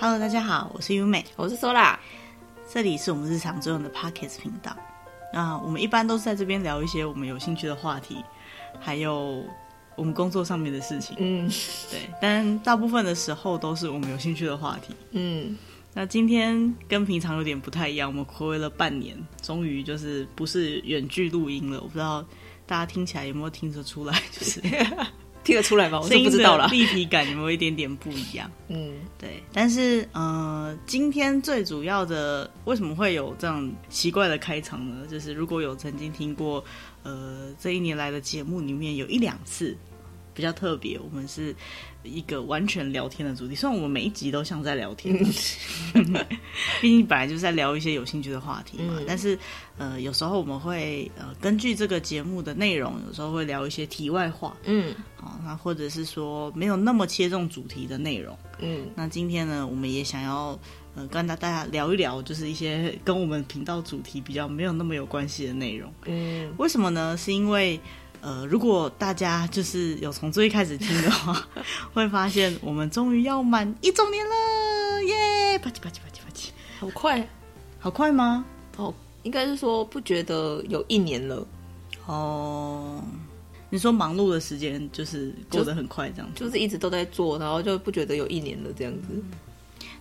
Hello，大家好，我是优美，我是 Sola，这里是我们日常作用的 Podcast 频道。那我们一般都是在这边聊一些我们有兴趣的话题，还有我们工作上面的事情。嗯，对，但大部分的时候都是我们有兴趣的话题。嗯，那今天跟平常有点不太一样，我们睽违了半年，终于就是不是远距录音了。我不知道大家听起来有没有听得出来，就是。听得出来吗？我就不知道了。立体感有没有一点点不一样？嗯，对。但是，呃，今天最主要的为什么会有这样奇怪的开场呢？就是如果有曾经听过，呃，这一年来的节目里面有一两次比较特别，我们是。一个完全聊天的主题，虽然我们每一集都像在聊天，毕竟本来就是在聊一些有兴趣的话题嘛。嗯、但是，呃，有时候我们会呃根据这个节目的内容，有时候会聊一些题外话，嗯，好、哦，那或者是说没有那么切中主题的内容，嗯。那今天呢，我们也想要呃跟大家聊一聊，就是一些跟我们频道主题比较没有那么有关系的内容，嗯。为什么呢？是因为。呃，如果大家就是有从最开始听的话，会发现我们终于要满一周年了，耶！啪叽啪叽啪叽啪叽，好快，好快吗？哦，应该是说不觉得有一年了。哦，你说忙碌的时间就是过得很快，这样子就，就是一直都在做，然后就不觉得有一年了这样子。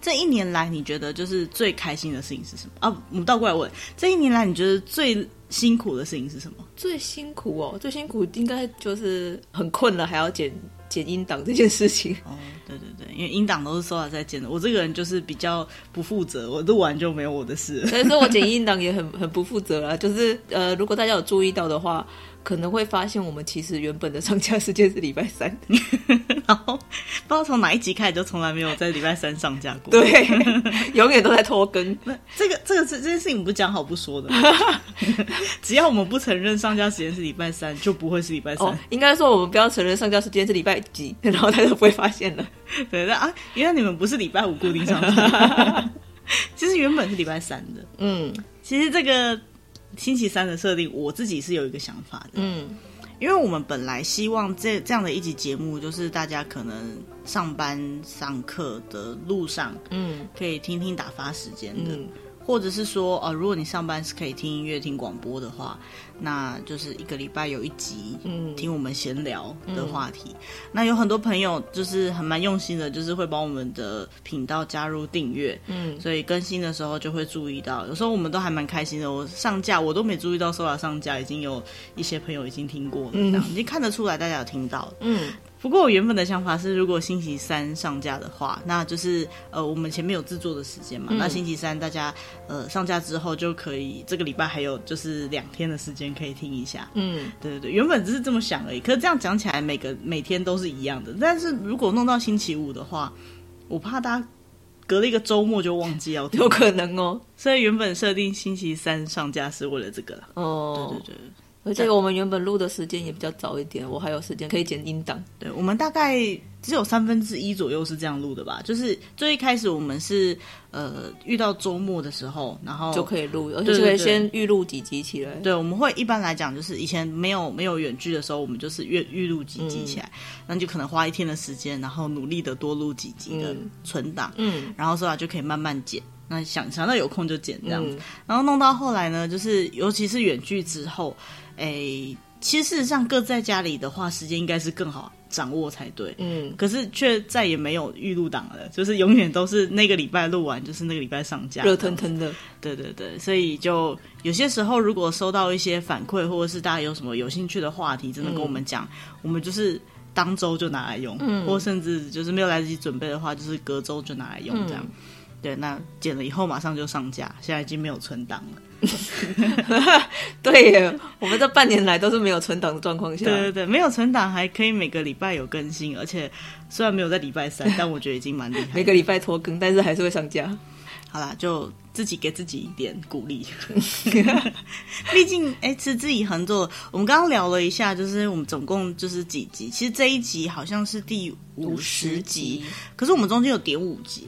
这一年来，你觉得就是最开心的事情是什么？啊，我们倒过来问，这一年来你觉得最辛苦的事情是什么？最辛苦哦，最辛苦应该就是很困了，还要剪剪音档这件事情。哦，对对对，因为音档都是 Sola 在剪的，我这个人就是比较不负责，我录完就没有我的事。所以说我剪音档也很很不负责啦，就是呃，如果大家有注意到的话。可能会发现，我们其实原本的上架时间是礼拜三，然后不知道从哪一集开始就从来没有在礼拜三上架过。对，永远都在拖更。这个这个这这件事情不讲好不说的，只要我们不承认上架时间是礼拜三，就不会是礼拜三。哦，应该说我们不要承认上架时间是礼拜几，然后他就不会发现了。对的啊，原来你们不是礼拜五固定上架，其实原本是礼拜三的。嗯，其实这个。星期三的设定，我自己是有一个想法的。嗯，因为我们本来希望这这样的一集节目，就是大家可能上班上课的路上，嗯，可以听听打发时间的。嗯或者是说，呃，如果你上班是可以听音乐、听广播的话，那就是一个礼拜有一集，嗯，听我们闲聊的话题。嗯、那有很多朋友就是很蛮用心的，就是会帮我们的频道加入订阅，嗯，所以更新的时候就会注意到。有时候我们都还蛮开心的，我上架我都没注意到，Sola 上架已经有一些朋友已经听过了，这样、嗯、已经看得出来大家有听到，嗯。不过我原本的想法是，如果星期三上架的话，那就是呃，我们前面有制作的时间嘛。嗯、那星期三大家呃上架之后，就可以这个礼拜还有就是两天的时间可以听一下。嗯，对对对，原本只是这么想而已。可是这样讲起来，每个每天都是一样的。但是如果弄到星期五的话，我怕大家隔了一个周末就忘记要听，有可能哦。所以原本设定星期三上架是为了这个啦。哦，对对对。而且我们原本录的时间也比较早一点，我还有时间可以剪音档。对，我们大概只有三分之一左右是这样录的吧。就是最一开始我们是呃遇到周末的时候，然后就可以录，而且就可以先预录几集起来。对，我们会一般来讲就是以前没有没有远距的时候，我们就是预预录几集起来，那、嗯、就可能花一天的时间，然后努力的多录几集的存档，嗯，然后之后就可以慢慢剪。那想想到有空就剪这样子，嗯、然后弄到后来呢，就是尤其是远距之后。哎，其实事实上各在家里的话，时间应该是更好掌握才对。嗯，可是却再也没有预录档了，就是永远都是那个礼拜录完，就是那个礼拜上架，热腾腾的。对对对，所以就有些时候，如果收到一些反馈，或者是大家有什么有兴趣的话题，真的跟我们讲，嗯、我们就是当周就拿来用，嗯、或甚至就是没有来得及准备的话，就是隔周就拿来用这样。嗯、对，那剪了以后马上就上架，现在已经没有存档了。对耶，我们这半年来都是没有存档的状况下。对对对，没有存档还可以每个礼拜有更新，而且虽然没有在礼拜三，但我觉得已经蛮厉害。每个礼拜拖更，但是还是会上架。好啦，就自己给自己一点鼓励。毕竟，哎，持之以恒做。我们刚刚聊了一下，就是我们总共就是几集？其实这一集好像是第五十集，可是我们中间有点五集，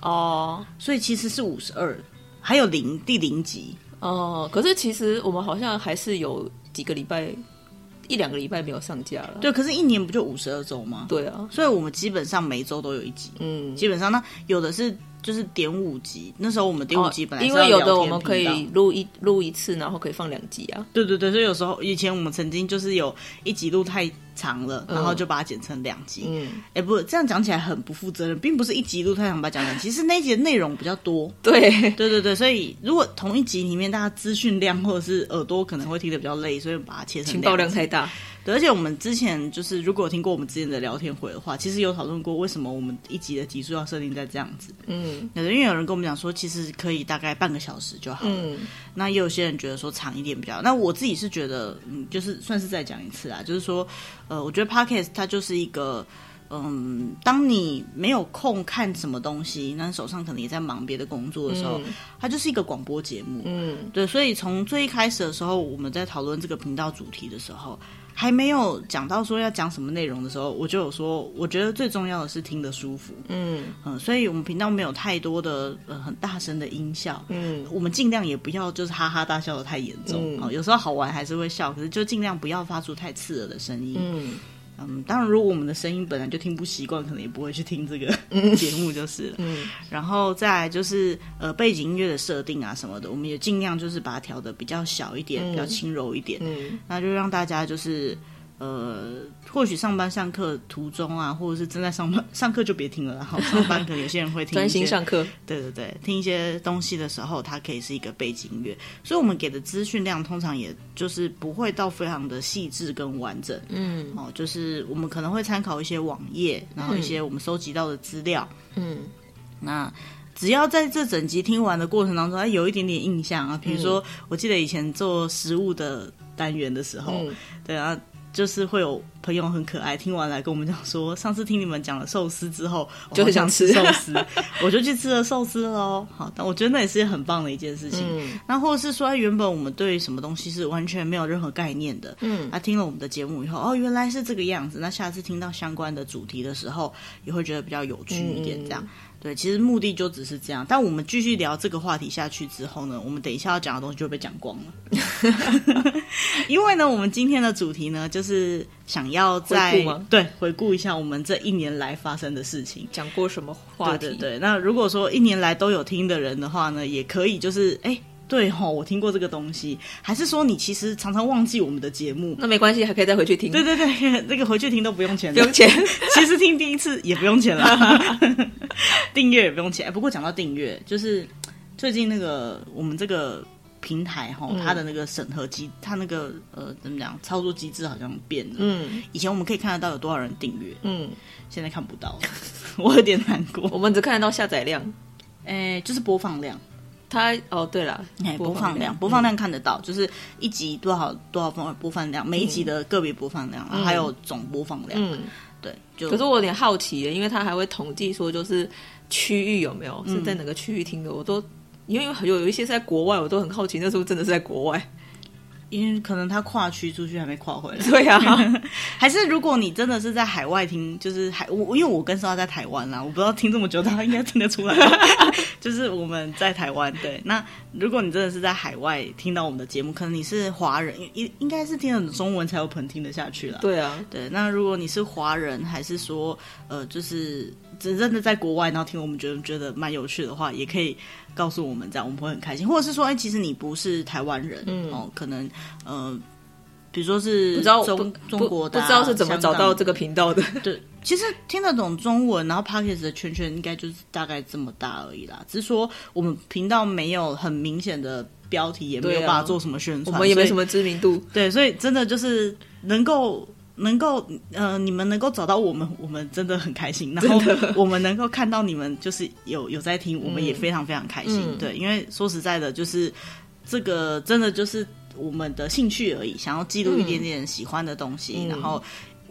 哦，所以其实是五十二。还有零第零集哦，可是其实我们好像还是有几个礼拜一两个礼拜没有上架了。对，可是一年不就五十二周吗？对啊，所以我们基本上每周都有一集。嗯，基本上那有的是。就是点五集，那时候我们点五集本来、哦、因为有的我们可以录一录一次，然后可以放两集啊。对对对，所以有时候以前我们曾经就是有一集录太长了，然后就把它剪成两集。嗯，哎、欸，不，这样讲起来很不负责任，并不是一集录太长把它讲两集，其实那一集的内容比较多。对对对对，所以如果同一集里面大家资讯量或者是耳朵可能会听得比较累，所以把它切成。情报量太大。对，而且我们之前就是，如果有听过我们之前的聊天会的话，其实有讨论过为什么我们一集的集数要设定在这样子。嗯，有的因为有人跟我们讲说，其实可以大概半个小时就好了。嗯，那也有些人觉得说长一点比较。那我自己是觉得，嗯，就是算是再讲一次啊，就是说，呃，我觉得 Podcast 它就是一个，嗯，当你没有空看什么东西，那手上可能也在忙别的工作的时候，嗯，它就是一个广播节目。嗯，对，所以从最一开始的时候，我们在讨论这个频道主题的时候。还没有讲到说要讲什么内容的时候，我就有说，我觉得最重要的是听得舒服。嗯嗯，所以我们频道没有太多的呃很大声的音效。嗯，我们尽量也不要就是哈哈大笑的太严重。嗯，有时候好玩还是会笑，可是就尽量不要发出太刺耳的声音。嗯。嗯，当然，如果我们的声音本来就听不习惯，可能也不会去听这个 节目就是了。嗯，然后再来就是呃背景音乐的设定啊什么的，我们也尽量就是把它调的比较小一点，嗯、比较轻柔一点。嗯，那就让大家就是。呃，或许上班上课途中啊，或者是正在上班 上课就别听了，然后上班可能有些人会听专心上课。对对对，听一些东西的时候，它可以是一个背景音乐。所以我们给的资讯量通常也就是不会到非常的细致跟完整。嗯，哦，就是我们可能会参考一些网页，然后一些我们收集到的资料。嗯，那只要在这整集听完的过程当中，它有一点点印象啊，比如说，我记得以前做食物的单元的时候，嗯、对啊。就是会有朋友很可爱，听完来跟我们讲说，上次听你们讲了寿司之后，就很想吃寿司，我就去吃了寿司喽。好，但我觉得那也是很棒的一件事情。嗯，那或者是说，原本我们对什么东西是完全没有任何概念的，嗯，他听了我们的节目以后，哦，原来是这个样子。那下次听到相关的主题的时候，也会觉得比较有趣一点，这样。嗯对，其实目的就只是这样。但我们继续聊这个话题下去之后呢，我们等一下要讲的东西就会被讲光了。因为呢，我们今天的主题呢，就是想要再对回顾一下我们这一年来发生的事情，讲过什么话题。对对对。那如果说一年来都有听的人的话呢，也可以就是哎。对吼，我听过这个东西，还是说你其实常常忘记我们的节目？那没关系，还可以再回去听。对对对，这个回去听都不用钱，不用钱。其实听第一次也不用钱了，订阅也不用钱。不过讲到订阅，就是最近那个我们这个平台哈，它的那个审核机，它那个呃怎么讲，操作机制好像变了。嗯，以前我们可以看得到有多少人订阅，嗯，现在看不到，我有点难过。我们只看得到下载量，诶，就是播放量。它哦，对了，播放量，播放量看得到，就是一集多少多少分播放量，每一集的个别播放量，还有总播放量。嗯，对。就可是我有点好奇，因为它还会统计说，就是区域有没有是在哪个区域听的，我都因为有有一些是在国外，我都很好奇，那时候真的是在国外。因为可能他跨区出去还没跨回来，对啊，还是如果你真的是在海外听，就是海我因为我跟说他在台湾啦，我不知道听这么久，他应该听得出来，就是我们在台湾。对，那如果你真的是在海外听到我们的节目，可能你是华人，应应该是听得懂中文才有可能听得下去了。对啊，对，那如果你是华人，还是说呃，就是真正的在国外，然后听我们觉得觉得蛮有趣的话，也可以。告诉我们这样，我们会很开心，或者是说，哎，其实你不是台湾人，嗯、哦，可能，呃，比如说是不知道中中国的、啊，不知道是怎么找到这个频道的。对，其实听得懂中文，然后 Podcast 的圈圈应该就是大概这么大而已啦。只是说我们频道没有很明显的标题，也没有办法做什么宣传，我们也没什么知名度。对，所以真的就是能够。能够呃，你们能够找到我们，我们真的很开心。然后我们能够看到你们，就是有有在听，我们也非常非常开心。嗯、对，因为说实在的，就是这个真的就是我们的兴趣而已，想要记录一点点喜欢的东西。嗯、然后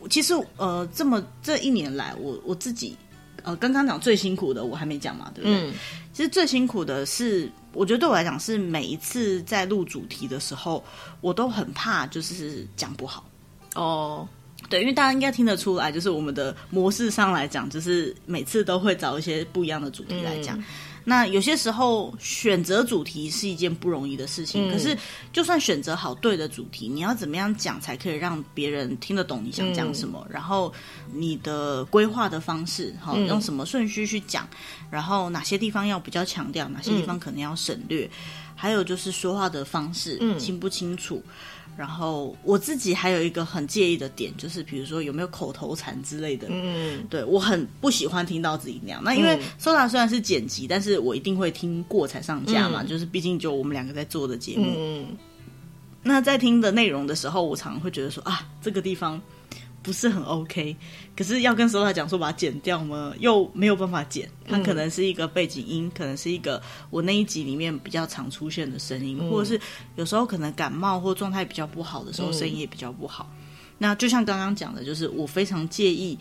其实呃，这么这一年来，我我自己呃，刚刚讲最辛苦的，我还没讲嘛，对不对？嗯、其实最辛苦的是，我觉得对我来讲是每一次在录主题的时候，我都很怕就是讲不好哦。对，因为大家应该听得出来，就是我们的模式上来讲，就是每次都会找一些不一样的主题来讲。嗯、那有些时候选择主题是一件不容易的事情，嗯、可是就算选择好对的主题，你要怎么样讲才可以让别人听得懂你想讲什么？嗯、然后你的规划的方式，哈，用什么顺序去讲？然后哪些地方要比较强调，哪些地方可能要省略？嗯、还有就是说话的方式，嗯，清不清楚？然后我自己还有一个很介意的点，就是比如说有没有口头禅之类的。嗯，对，我很不喜欢听到自己那样。那因为 Soda 虽然是剪辑，但是我一定会听过才上架嘛。嗯、就是毕竟就我们两个在做的节目。嗯，那在听的内容的时候，我常常会觉得说啊，这个地方。不是很 OK，可是要跟 Sora 讲说把它剪掉吗？又没有办法剪，它可能是一个背景音，嗯、可能是一个我那一集里面比较常出现的声音，嗯、或者是有时候可能感冒或状态比较不好的时候，声音也比较不好。嗯、那就像刚刚讲的，就是我非常介意。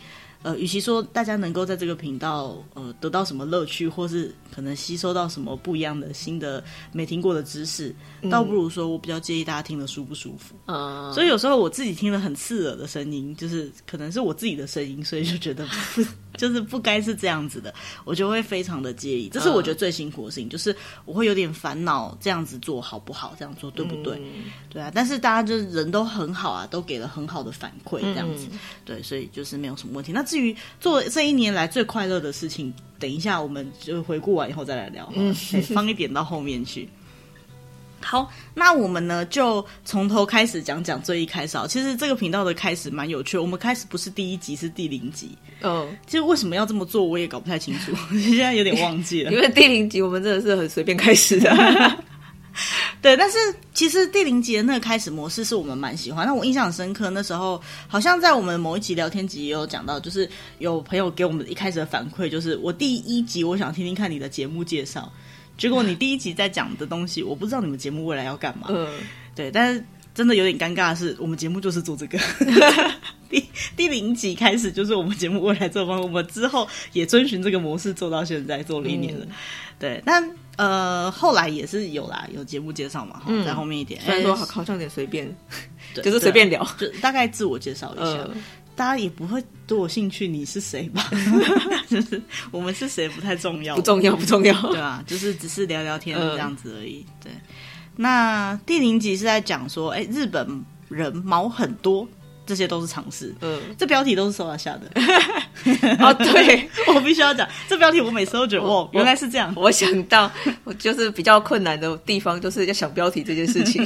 呃，与其说大家能够在这个频道呃得到什么乐趣，或是可能吸收到什么不一样的新的没听过的知识，嗯、倒不如说我比较介意大家听得舒不舒服。嗯，所以有时候我自己听了很刺耳的声音，就是可能是我自己的声音，所以就觉得不就是不该是这样子的，我就会非常的介意。这是我觉得最辛苦的事情，就是我会有点烦恼，这样子做好不好？这样做对不对？嗯、对啊。但是大家就是人都很好啊，都给了很好的反馈，这样子，嗯、对，所以就是没有什么问题。那至于做这一年来最快乐的事情，等一下我们就回顾完以后再来聊，嗯，放一点到后面去。好，那我们呢就从头开始讲讲最一开始啊。其实这个频道的开始蛮有趣的，我们开始不是第一集，是第零集。嗯，其实为什么要这么做，我也搞不太清楚，现在有点忘记了。因为第零集我们真的是很随便开始的。对，但是其实第零集的那个开始模式是我们蛮喜欢。那我印象很深刻，那时候好像在我们某一集聊天集也有讲到，就是有朋友给我们一开始的反馈，就是我第一集我想听听看你的节目介绍，结果你第一集在讲的东西，我不知道你们节目未来要干嘛。嗯，对，但是真的有点尴尬的是，我们节目就是做这个。第第零集开始就是我们节目未来做方，我们之后也遵循这个模式做到现在，做了一年了。嗯、对，但。呃，后来也是有啦，有节目介绍嘛，嗯、在后面一点。虽然说好好像有点随便，就是随便聊，就大概自我介绍一下，呃、大家也不会对我兴趣，你是谁吧？就是我们是谁不太重要，不重要，不重要，对啊？就是只是聊聊天 这样子而已。呃、对，那第零集是在讲说，哎，日本人毛很多。这些都是常识，嗯，这标题都是 Soda 下的。哦，对，我必须要讲这标题，我每次都觉得，哦，原来是这样。我想到，我就是比较困难的地方，就是要想标题这件事情，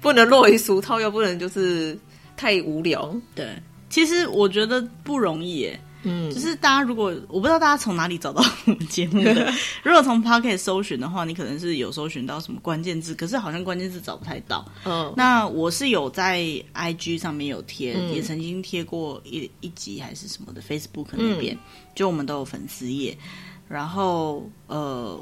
不能落于俗套，又不能就是太无聊。对，其实我觉得不容易耶。嗯，就是大家如果我不知道大家从哪里找到我们节目的，如果从 Podcast 搜寻的话，你可能是有搜寻到什么关键字，可是好像关键字找不太到。嗯，那我是有在 IG 上面有贴，嗯、也曾经贴过一一集还是什么的 Facebook 那边，嗯、就我们都有粉丝页。然后呃，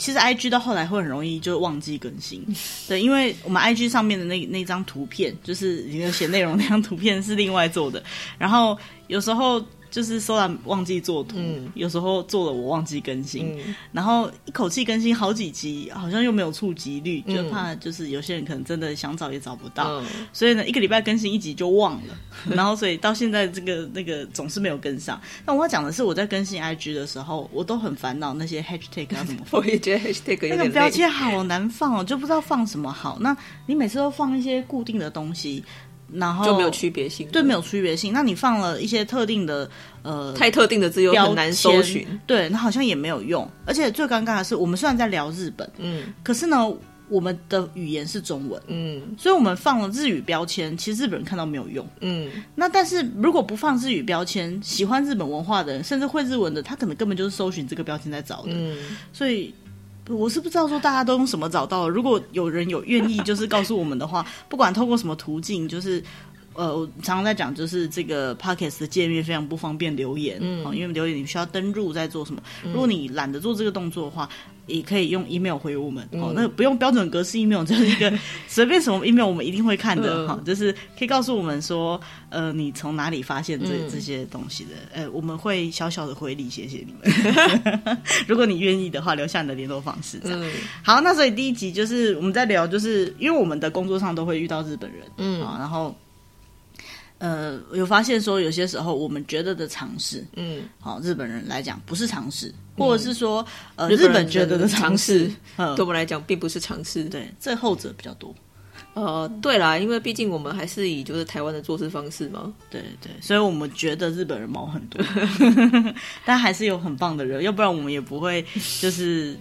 其实 IG 到后来会很容易就忘记更新，对，因为我们 IG 上面的那那张图片，就是里面写内容那张图片是另外做的，然后有时候。就是 Soda 忘记做图，嗯、有时候做了我忘记更新，嗯、然后一口气更新好几集，好像又没有触及率，嗯、就怕就是有些人可能真的想找也找不到，嗯、所以呢一个礼拜更新一集就忘了，然后所以到现在这个那个总是没有跟上。那我要讲的是我在更新 IG 的时候，我都很烦恼那些 Hashtag 要怎么放，我也觉得 Hashtag 有点，那个标签好难放哦，就不知道放什么好。那你每次都放一些固定的东西。然后就没有区别性，对，没有区别性。那你放了一些特定的呃，太特定的字又很难搜寻，对，那好像也没有用。而且最尴尬的是，我们虽然在聊日本，嗯，可是呢，我们的语言是中文，嗯，所以我们放了日语标签，其实日本人看到没有用，嗯。那但是如果不放日语标签，喜欢日本文化的人，甚至会日文的，他可能根本就是搜寻这个标签在找的，嗯。所以。我是不知道说大家都用什么找到。如果有人有愿意，就是告诉我们的话，不管透过什么途径，就是呃，我常常在讲，就是这个 Podcast 的界面非常不方便留言，嗯，因为留言你需要登入在做什么。如果你懒得做这个动作的话。也可以用 email 回我们，嗯、哦，那不用标准格式 email，就是一个 随便什么 email 我们一定会看的，哈、嗯哦，就是可以告诉我们说，呃，你从哪里发现这、嗯、这些东西的，呃，我们会小小的回礼，谢谢你们。如果你愿意的话，留下你的联络方式。这样。嗯、好，那所以第一集就是我们在聊，就是因为我们的工作上都会遇到日本人，嗯，啊、哦，然后。呃，有发现说有些时候我们觉得的尝试，嗯，好，日本人来讲不是尝试，或者是说，呃，日本觉得的尝试，对我们来讲并不是尝试，对，这后者比较多。呃，对啦，因为毕竟我们还是以就是台湾的做事方式嘛，对对，所以我们觉得日本人毛很多，但还是有很棒的人，要不然我们也不会就是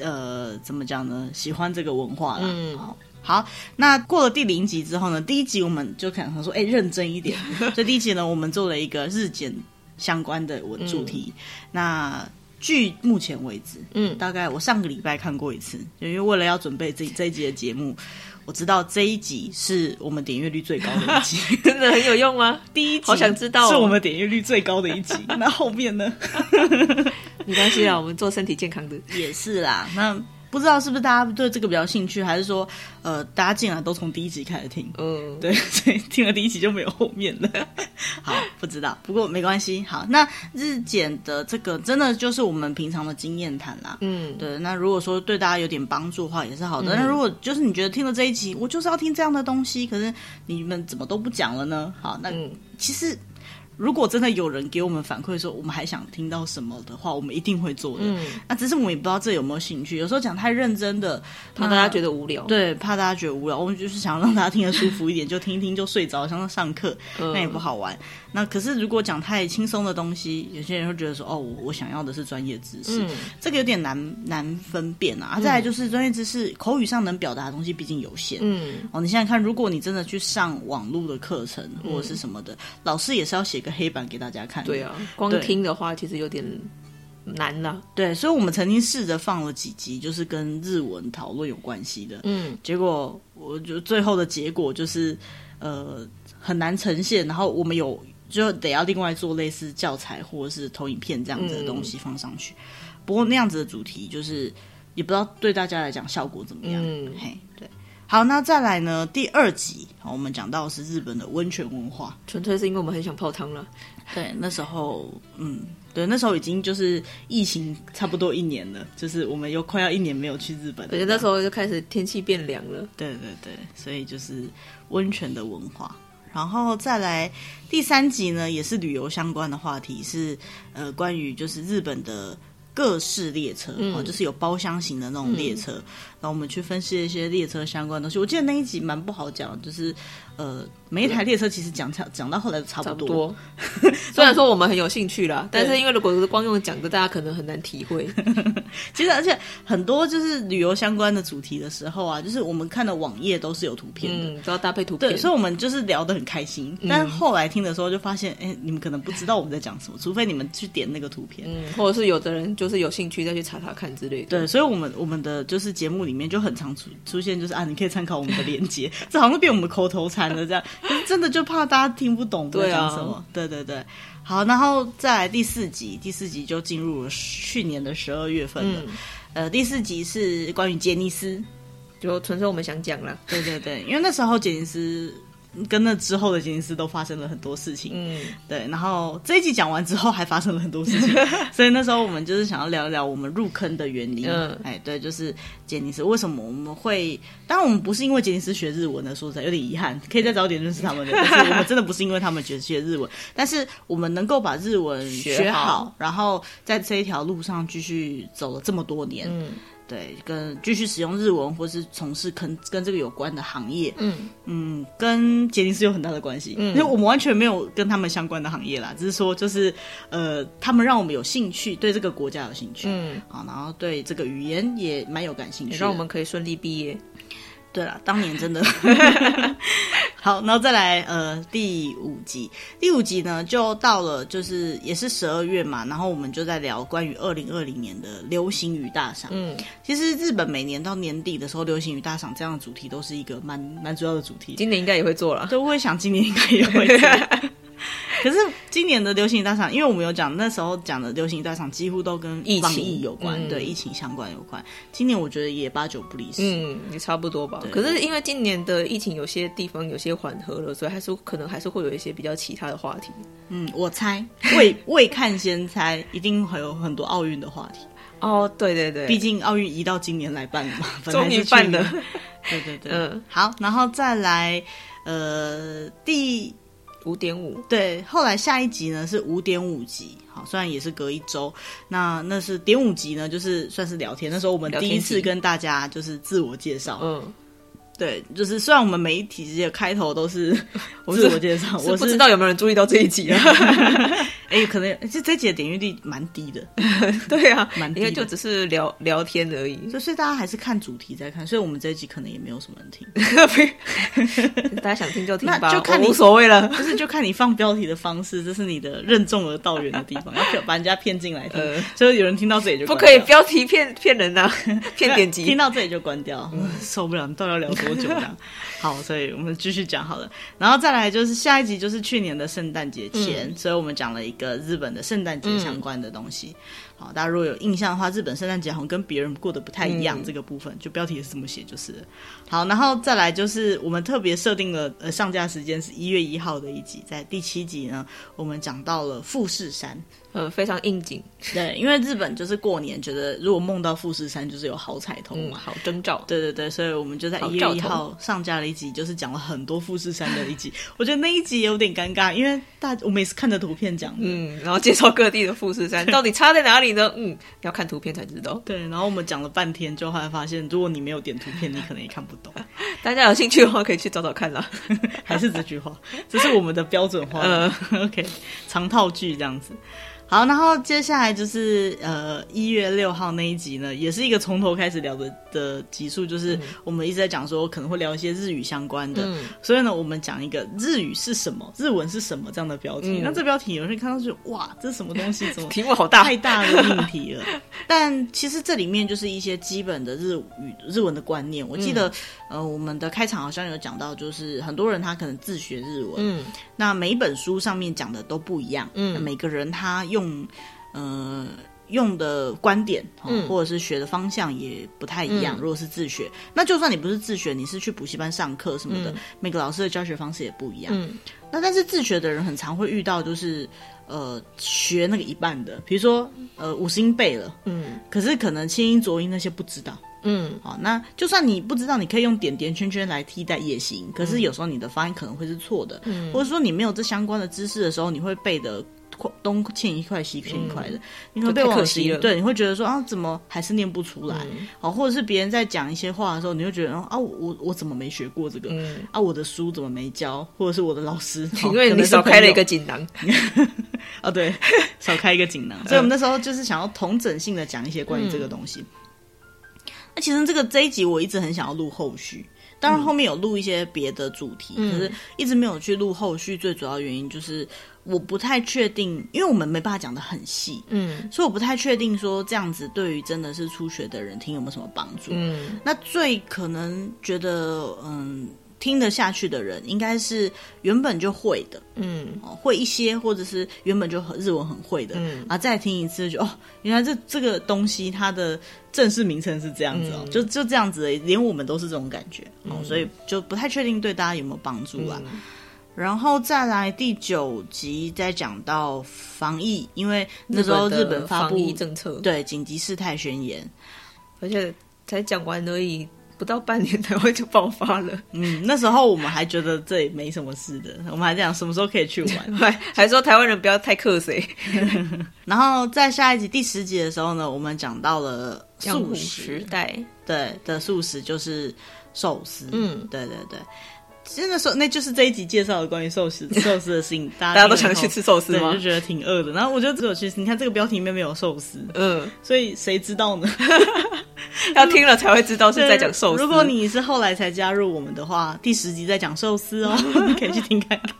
呃，怎么讲呢？喜欢这个文化啦。嗯，好。好，那过了第零集之后呢？第一集我们就可能说，哎，认真一点。所以第一集呢，我们做了一个日检相关的文主题。嗯、那据目前为止，嗯，大概我上个礼拜看过一次，就因为为了要准备这这一集的节目，我知道这一集是我们点阅率最高的一集，真的很有用吗？第一集好想知道、哦，是我们点阅率最高的一集。那后面呢？没关系啊，我们做身体健康的也是啦。那。不知道是不是大家对这个比较兴趣，还是说，呃，大家进来都从第一集开始听？嗯，对，所以听了第一集就没有后面了。好，不知道，不过没关系。好，那日检的这个真的就是我们平常的经验谈啦。嗯，对。那如果说对大家有点帮助的话，也是好的。嗯、那如果就是你觉得听了这一集，我就是要听这样的东西，可是你们怎么都不讲了呢？好，那其实。如果真的有人给我们反馈说我们还想听到什么的话，我们一定会做的。嗯，那只是我们也不知道这有没有兴趣。有时候讲太认真的，怕大家觉得无聊。对，怕大家觉得无聊。我们就是想让大家听得舒服一点，就听一听就睡着，像上课，那也不好玩。那可是如果讲太轻松的东西，有些人会觉得说哦，我我想要的是专业知识，嗯、这个有点难难分辨啊。啊再来就是专业知识，口语上能表达的东西毕竟有限。嗯，哦，你现在看，如果你真的去上网络的课程或者是什么的，嗯、老师也是要写个黑板给大家看。对啊，光听的话其实有点难了。对，所以我们曾经试着放了几集，就是跟日文讨论有关系的。嗯，结果我觉得最后的结果就是呃很难呈现，然后我们有就得要另外做类似教材或者是投影片这样子的东西放上去。嗯、不过那样子的主题就是也不知道对大家来讲效果怎么样。嗯，嘿，对。好，那再来呢？第二集，好，我们讲到的是日本的温泉文化，纯粹是因为我们很想泡汤了。对，那时候，嗯，对，那时候已经就是疫情差不多一年了，就是我们又快要一年没有去日本了，而且那时候就开始天气变凉了。对对对，所以就是温泉的文化。然后再来第三集呢，也是旅游相关的话题，是呃，关于就是日本的。各式列车，哦、嗯，就是有包厢型的那种列车，嗯、然后我们去分析一些列车相关的东西。我记得那一集蛮不好讲，就是呃。每一台列车其实讲讲讲到后来都差不多，多 虽然说我们很有兴趣啦，但是因为如果是光用讲的，大家可能很难体会。其实而且很多就是旅游相关的主题的时候啊，就是我们看的网页都是有图片的，嗯、都要搭配图片。对，所以我们就是聊得很开心。嗯、但后来听的时候就发现，哎，你们可能不知道我们在讲什么，除非你们去点那个图片，嗯，或者是有的人就是有兴趣再去查查看之类的。对，所以我们我们的就是节目里面就很常出出现，就是啊，你可以参考我们的链接，这好像变我们口头禅了这样。真的就怕大家听不懂在讲什么，对啊，对对。对，好，然后再来第四集，第四集就进入了去年的十二月份了，嗯、呃，第四集是关于杰尼斯，就纯粹我们想讲了，对对对，因为那时候杰尼斯。跟那之后的杰尼斯都发生了很多事情，嗯，对。然后这一集讲完之后，还发生了很多事情，所以那时候我们就是想要聊一聊我们入坑的原因。嗯，哎，对，就是杰尼斯为什么我们会？当然，我们不是因为杰尼斯学日文的，说实在有点遗憾，可以再早点认识他们的。但是我们真的不是因为他们学学日文，但是我们能够把日文学好，学好然后在这一条路上继续走了这么多年。嗯。对，跟继续使用日文，或是从事跟跟这个有关的行业，嗯。嗯，跟杰尼斯有很大的关系，嗯，因为我们完全没有跟他们相关的行业啦，只是说就是呃，他们让我们有兴趣，对这个国家有兴趣，嗯，好，然后对这个语言也蛮有感兴趣，让我们可以顺利毕业。对了，当年真的 好，然后再来呃第五集，第五集呢就到了，就是也是十二月嘛，然后我们就在聊关于二零二零年的流行语大赏。嗯，其实日本每年到年底的时候，流行语大赏这样的主题都是一个蛮蛮主要的主题。今年应该也会做了，就我会想今年应该也会做。可是今年的流行大赏，因为我们有讲那时候讲的流行大赏几乎都跟疫情有关，嗯、对疫情相关有关。今年我觉得也八九不离十，嗯，也差不多吧。可是因为今年的疫情有些地方有些缓和了，所以还是可能还是会有一些比较其他的话题。嗯，我猜未 未看先猜，一定会有很多奥运的话题。哦，对对对，毕竟奥运移到今年来办了嘛，终于办了。对对对，嗯，好，然后再来，呃，第。五点五，对。后来下一集呢是五点五集，好，虽然也是隔一周。那那是点五集呢，就是算是聊天。那时候我们第一次跟大家就是自我介绍，嗯。对，就是虽然我们每一集的开头都是 自我介绍，我不知道有没有人注意到这一集啊？哎，可能这这集的点阅率蛮低的。对啊，蛮低的，因为就只是聊聊天而已，所以大家还是看主题在看，所以我们这一集可能也没有什么人听。大家想听就听吧，就看你无所谓了，就是就看你放标题的方式，这是你的任重而道远的地方，要把人家骗进来听。就是有人听到这里就不可以标题骗骗人呐，骗点击，听到这里就关掉，受不了，你到底要聊多久的？好，所以我们继续讲好了，然后再来就是下一集就是去年的圣诞节前，嗯、所以我们讲了一个日本的圣诞节相关的东西。嗯、好，大家如果有印象的话，日本圣诞节好像跟别人过得不太一样，嗯、这个部分就标题也是这么写，就是好，然后再来就是我们特别设定了呃上架时间是一月一号的一集，在第七集呢，我们讲到了富士山。呃，非常应景，对，因为日本就是过年，觉得如果梦到富士山，就是有好彩头嘛，嗯、好征兆。对对对，所以我们就在一月一号上架了一集，就是讲了很多富士山的一集。我觉得那一集有点尴尬，因为大我每次看着图片讲，嗯，然后介绍各地的富士山到底差在哪里呢？嗯，要看图片才知道。对，然后我们讲了半天，就后来发现，如果你没有点图片，你可能也看不懂。大家有兴趣的话，可以去找找看啦。还是这句话，这是我们的标准话。嗯，OK，长套句这样子。好，然后接下来就是呃一月六号那一集呢，也是一个从头开始聊的的集数，就是我们一直在讲说可能会聊一些日语相关的，嗯、所以呢，我们讲一个日语是什么，日文是什么这样的标题。嗯、那这标题有人看到就哇，这是什么东西？怎么 题目好大，太大的命题了。但其实这里面就是一些基本的日语日文的观念。我记得、嗯、呃我们的开场好像有讲到，就是很多人他可能自学日文，嗯，那每一本书上面讲的都不一样，嗯，每个人他用。呃用的观点，嗯，或者是学的方向也不太一样。嗯、如果是自学，那就算你不是自学，你是去补习班上课什么的，嗯、每个老师的教学方式也不一样。嗯，那但是自学的人很常会遇到，就是呃学那个一半的，比如说呃五十音背了，嗯，可是可能清音浊音那些不知道，嗯，好，那就算你不知道，你可以用点点圈圈来替代也行。可是有时候你的发音可能会是错的，嗯，或者说你没有这相关的知识的时候，你会背的。东欠一块西欠一块的，嗯、你会被往西，对，你会觉得说啊，怎么还是念不出来？好、嗯，或者是别人在讲一些话的时候，你会觉得啊，我我怎么没学过这个？嗯、啊，我的书怎么没教？或者是我的老师？因为你少开了一个锦囊啊，对，少开一个锦囊。所以我们那时候就是想要同整性的讲一些关于这个东西。嗯、那其实这个这一集我一直很想要录后续。当然，后面有录一些别的主题，嗯、可是一直没有去录后续。最主要原因就是我不太确定，因为我们没办法讲的很细，嗯，所以我不太确定说这样子对于真的是初学的人听有没有什么帮助。嗯，那最可能觉得嗯。听得下去的人，应该是原本就会的，嗯，会一些，或者是原本就很日文很会的，嗯，啊，再听一次就哦，原来这这个东西它的正式名称是这样子哦，嗯、就就这样子，连我们都是这种感觉，哦，嗯、所以就不太确定对大家有没有帮助啦。嗯、然后再来第九集再讲到防疫，因为那时候日本发布防疫政策，对紧急事态宣言，而且才讲完而已。不到半年台湾就爆发了，嗯，那时候我们还觉得这也没什么事的，我们还在讲什么时候可以去玩，还还说台湾人不要太克谁。然后在下一集第十集的时候呢，我们讲到了素食时代，对的素食就是寿司，嗯，对对对。其实那时候那就是这一集介绍的关于寿司 寿司的事情，大家大家都想去吃寿司吗？就觉得挺饿的。然后我觉得只有去，你看这个标题里面没有寿司，嗯，所以谁知道呢？要听了才会知道是在讲寿司。如果你是后来才加入我们的话，第十集在讲寿司哦，你可以去听看看。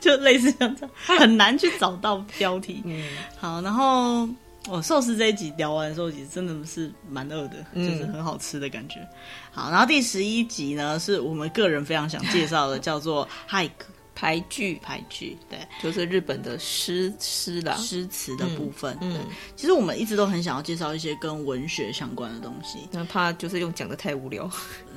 就类似像这样，很难去找到标题。嗯，好，然后。哦，寿司这一集聊完的时候，其实真的是蛮饿的，嗯、就是很好吃的感觉。好，然后第十一集呢，是我们个人非常想介绍的，叫做俳句排句排句，对，就是日本的诗诗的诗词的部分。嗯，对，其实我们一直都很想要介绍一些跟文学相关的东西，那怕就是用讲的太无聊。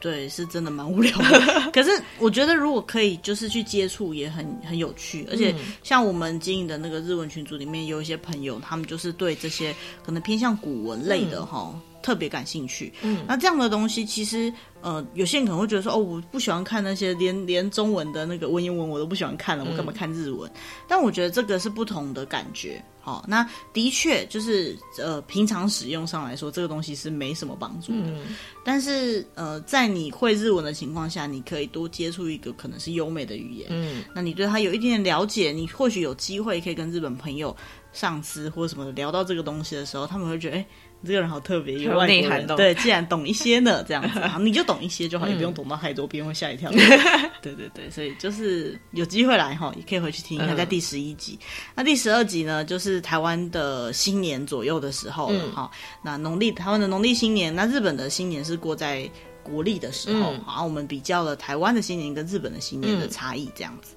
对，是真的蛮无聊的。可是我觉得，如果可以，就是去接触，也很很有趣。而且，像我们经营的那个日文群组里面，有一些朋友，他们就是对这些可能偏向古文类的哈，特别感兴趣。嗯，那这样的东西其实，呃，有些人可能会觉得说，哦，我不喜欢看那些连连中文的那个文言文我都不喜欢看了，我干嘛看日文？嗯、但我觉得这个是不同的感觉。好，那的确就是呃，平常使用上来说，这个东西是没什么帮助的。嗯、但是呃，在你会日文的情况下，你可以多接触一个可能是优美的语言。嗯，那你对它有一点点了解，你或许有机会可以跟日本朋友、上司或者什么的聊到这个东西的时候，他们会觉得，哎。这个人好特别，有外国人对，既然懂一些呢，这样子，好，你就懂一些就好，也不用懂到太多，别人会吓一跳。对对对，所以就是有机会来哈，也可以回去听一下，在第十一集。那第十二集呢，就是台湾的新年左右的时候哈。那农历台湾的农历新年，那日本的新年是过在国历的时候。好，我们比较了台湾的新年跟日本的新年的差异这样子。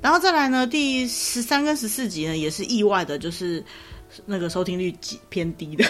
然后再来呢，第十三跟十四集呢，也是意外的，就是。那个收听率极偏低的，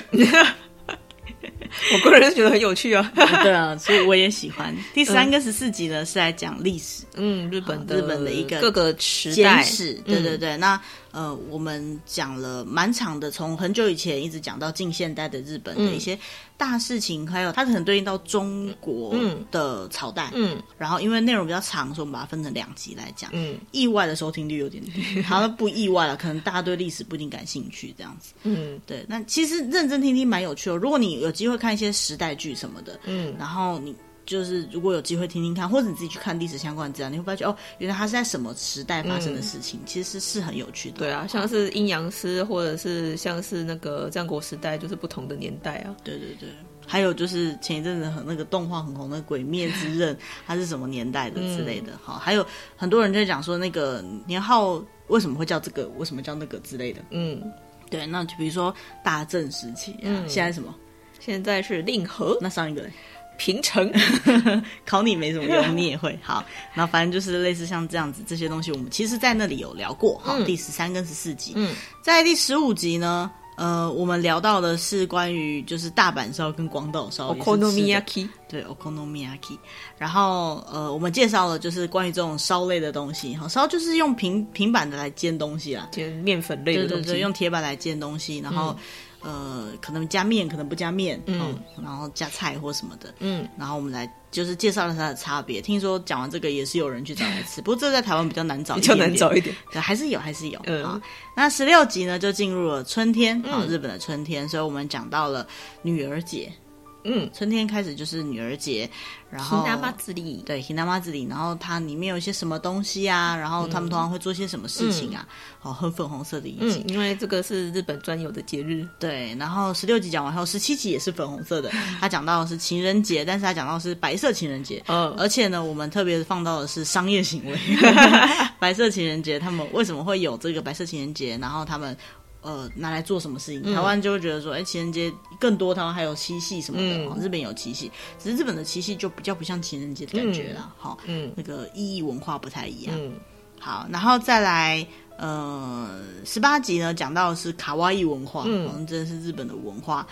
我个人觉得很有趣啊。对啊，所以我也喜欢。第三个十四集呢，是来讲历史，嗯，日本的日本的一个各个时代史。对对对，那。呃，我们讲了蛮长的，从很久以前一直讲到近现代的日本的一些大事情，嗯、还有它可能对应到中国的朝代。嗯，然后因为内容比较长，所以我们把它分成两集来讲。嗯，意外的收听率有点低，好了不意外了，可能大家对历史不一定感兴趣这样子。嗯，对。那其实认真听听蛮有趣的，如果你有机会看一些时代剧什么的，嗯，然后你。就是如果有机会听听看，或者你自己去看历史相关的资料，你会发觉哦，原来它是在什么时代发生的事情，嗯、其实是很有趣的。对啊，像是阴阳师，或者是像是那个战国时代，就是不同的年代啊。对对对，还有就是前一阵子很那个动画很红的《鬼灭之刃》，它是什么年代的之类的。好、嗯，还有很多人在讲说那个年号为什么会叫这个，为什么叫那个之类的。嗯，对，那就比如说大正时期，嗯，现在什么？现在是令和。那上一个嘞？平成 考你没什么用，你也会好。然后反正就是类似像这样子这些东西，我们其实在那里有聊过。好，第十三跟十四集。嗯，在第十五集呢，呃，我们聊到的是关于就是大阪烧跟广岛烧。Okonomiyaki 对，Okonomiyaki。然后呃，我们介绍了就是关于这种烧类的东西。哈，烧就是用平平板的来煎东西啦，煎面粉类的东西，对对对，用铁板来煎东西，然后。呃，可能加面，可能不加面，嗯，然后加菜或什么的，嗯，然后我们来就是介绍了它的差别。听说讲完这个也是有人去找来吃，不过这在台湾比较难找，比较难找一点，对，还是有，还是有。嗯，那十六集呢就进入了春天，啊，日本的春天，所以我们讲到了女儿节。嗯，春天开始就是女儿节，然后ひな祭り，对，ひな祭り，然后它里面有一些什么东西啊？然后他们通常会做些什么事情啊？哦、嗯，很粉红色的一集，嗯，因为这个是日本专有的节日。对，然后十六集讲完后，十七集也是粉红色的，他讲到的是情人节，但是他讲到的是白色情人节。嗯，而且呢，我们特别放到的是商业行为，白色情人节，他们为什么会有这个白色情人节？然后他们。 呃，拿来做什么事情？台湾就会觉得说，哎、欸，情人节更多，台湾还有七夕什么的。嗯、日本有七夕，只是日本的七夕就比较不像情人节的感觉了。好，嗯，那个意义文化不太一样。嗯，好，然后再来，呃，十八集呢，讲到的是卡哇伊文化，嗯，真的是日本的文化。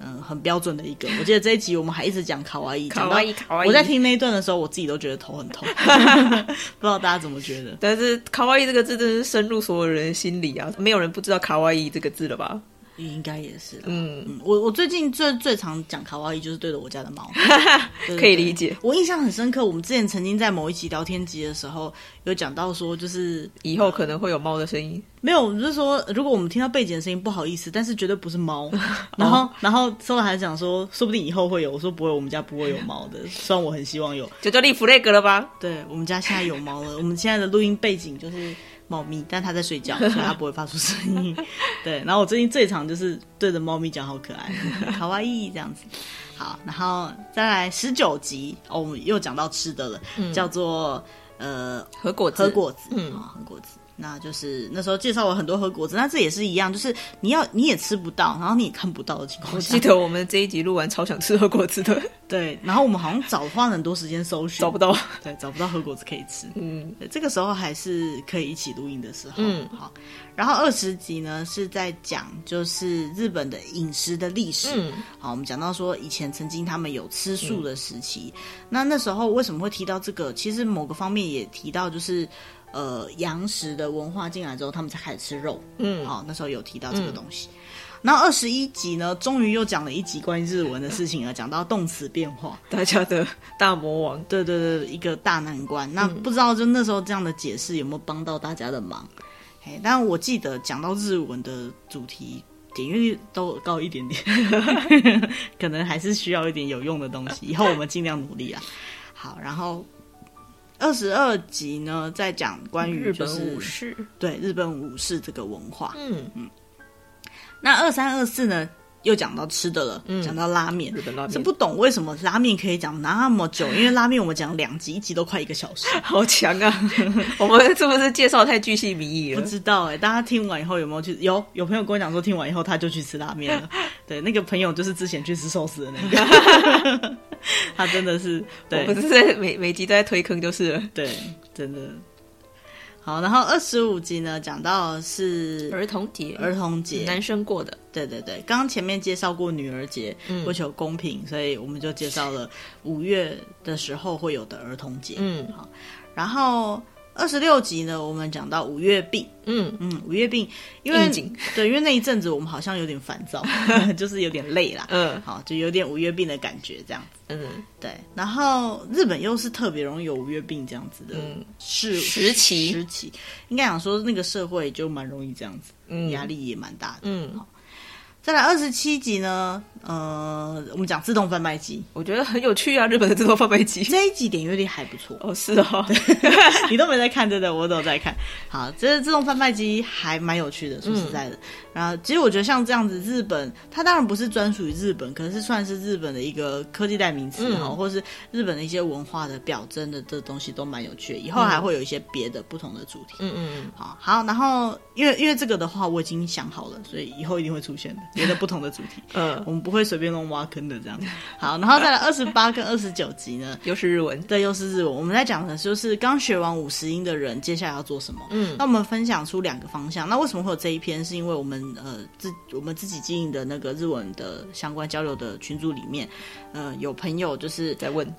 嗯，很标准的一个。我记得这一集我们还一直讲卡哇伊，卡哇伊，卡哇伊。我在听那一段的时候，我自己都觉得头很痛，不知道大家怎么觉得。但是卡哇伊这个字真是深入所有人心里啊，没有人不知道卡哇伊这个字了吧？应该也是，嗯，嗯，我我最近最最常讲卡哇伊，就是对着我家的猫，可以理解。我印象很深刻，我们之前曾经在某一期聊天集的时候，有讲到说，就是以后可能会有猫的声音。没有，就是说，如果我们听到背景的声音，不好意思，但是绝对不是猫。然后，然后收了还讲说，说不定以后会有。我说不会，我们家不会有猫的。虽然我很希望有，就叫立 flag 了吧？对，我们家现在有猫了。我们现在的录音背景就是。猫咪，但它在睡觉，所以它不会发出声音。对，然后我最近最常就是对着猫咪讲，好可爱，卡哇伊这样子。好，然后再来十九集，哦，我们又讲到吃的了，嗯、叫做呃和果子，和果子，嗯，和果子。那就是那时候介绍了很多和果子，那这也是一样，就是你要你也吃不到，然后你也看不到的情况下。我记得我们这一集录完超想吃和果子的，对，然后我们好像找花了很多时间搜寻，找不到，对，找不到和果子可以吃。嗯，这个时候还是可以一起录音的时候。嗯，好。然后二十集呢是在讲就是日本的饮食的历史。嗯，好，我们讲到说以前曾经他们有吃素的时期，嗯、那那时候为什么会提到这个？其实某个方面也提到就是。呃，洋食的文化进来之后，他们才开始吃肉。嗯，好，那时候有提到这个东西。嗯、然后二十一集呢，终于又讲了一集关于日文的事情了，讲到动词变化，大家的大魔王，对对对，一个大难关。那不知道就那时候这样的解释有没有帮到大家的忙？哎，但我记得讲到日文的主题，点阅率都高一点点，可能还是需要一点有用的东西。以后我们尽量努力啊。好，然后二十二集呢，在讲关于、就是、日本武士，对日本武士这个文化。嗯嗯。那二三二四呢，又讲到吃的了，讲、嗯、到拉面。日本拉面是不懂为什么拉面可以讲那么久，因为拉面我们讲两集，一集都快一个小时，好强啊！我们是不是介绍太巨细靡遗了？不知道哎、欸，大家听完以后有没有去？有有朋友跟我讲说，听完以后他就去吃拉面了。对，那个朋友就是之前去吃寿司的那个。他真的是，对，我不是在每每集都在推坑，就是了。对，真的。好，然后二十五集呢，讲到是儿童节，儿童节，男生过的。对对对，刚刚前面介绍过女儿节，嗯为求公平，所以我们就介绍了五月的时候会有的儿童节。嗯，好，然后。二十六集呢，我们讲到五月病，嗯。嗯，五月病，因为 对，因为那一阵子我们好像有点烦躁，就是有点累啦，嗯，好，就有点五月病的感觉这样子，嗯，对。然后日本又是特别容易有五月病这样子的，是时期。时期，应该讲说那个社会就蛮容易这样子，嗯，压力也蛮大的，嗯，好。再来二十七集呢，呃，我们讲自动贩卖机，我觉得很有趣啊。日本的自动贩卖机这一集点阅率还不错哦，是哦，你都没在看，真的？我都有在看。好，这自动贩卖机还蛮有趣的，说实在的。嗯、然后，其实我觉得像这样子，日本它当然不是专属于日本，可是算是日本的一个科技代名词哈，嗯、或是日本的一些文化的表征的这东西都蛮有趣的。以后还会有一些别的不同的主题。嗯嗯嗯。好，好，然后因为因为这个的话，我已经想好了，所以以后一定会出现的。别的不同的主题，嗯，我们不会随便弄挖坑的这样子。好，然后再来二十八跟二十九集呢，又是日文，对，又是日文。我们在讲的就是刚学完五十音的人，接下来要做什么？嗯，那我们分享出两个方向。那为什么会有这一篇？是因为我们呃自我们自己经营的那个日文的相关交流的群组里面，呃，有朋友就是在问。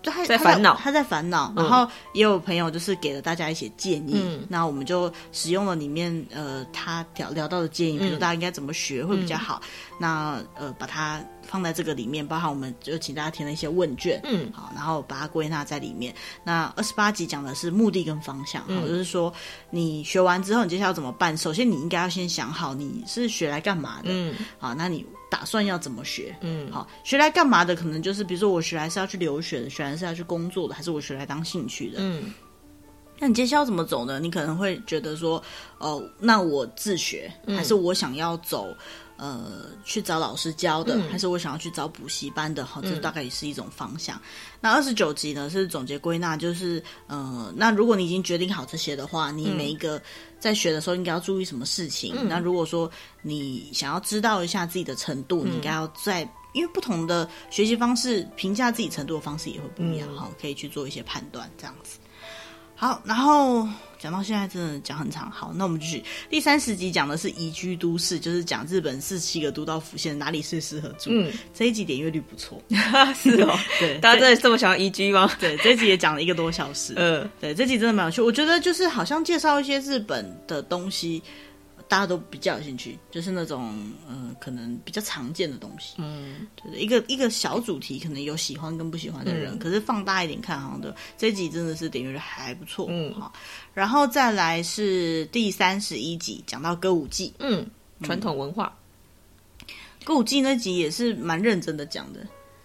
就他在烦恼，他在烦恼，然后也有朋友就是给了大家一些建议，嗯、那我们就使用了里面呃他聊聊到的建议，比如说大家应该怎么学会比较好，嗯、那呃把它放在这个里面，包含我们就请大家填了一些问卷，嗯，好，然后把它归纳在里面。那二十八集讲的是目的跟方向，嗯、好，就是说你学完之后你接下来要怎么办？首先你应该要先想好你是学来干嘛的，嗯，好，那你。打算要怎么学？嗯，好，学来干嘛的？可能就是，比如说我学来是要去留学的，学来是要去工作的，还是我学来当兴趣的？嗯，那你接下来要怎么走呢？你可能会觉得说，哦、呃，那我自学，还是我想要走？呃，去找老师教的，嗯、还是我想要去找补习班的？好，这大概也是一种方向。嗯、那二十九集呢，是总结归纳，就是呃，那如果你已经决定好这些的话，你每一个在学的时候应该要注意什么事情？嗯、那如果说你想要知道一下自己的程度，嗯、你应该要在，因为不同的学习方式评价自己程度的方式也会不一样，哈、嗯，可以去做一些判断，这样子。好，然后讲到现在真的讲很长。好，那我们继续。第三十集讲的是宜居都市，就是讲日本四七个都道府县哪里最适合住。嗯，这一集点阅率不错，是哦。对，大家真的这么想要宜居吗？对，这一集也讲了一个多小时。嗯，对，这集真的蛮有趣。我觉得就是好像介绍一些日本的东西。大家都比较有兴趣，就是那种嗯、呃，可能比较常见的东西，嗯，就是一个一个小主题，可能有喜欢跟不喜欢的人，嗯、可是放大一点看，好像的这集真的是点阅率还不错，嗯，好，然后再来是第三十一集，讲到歌舞伎，嗯，传统文化，歌舞伎那集也是蛮认真的讲的，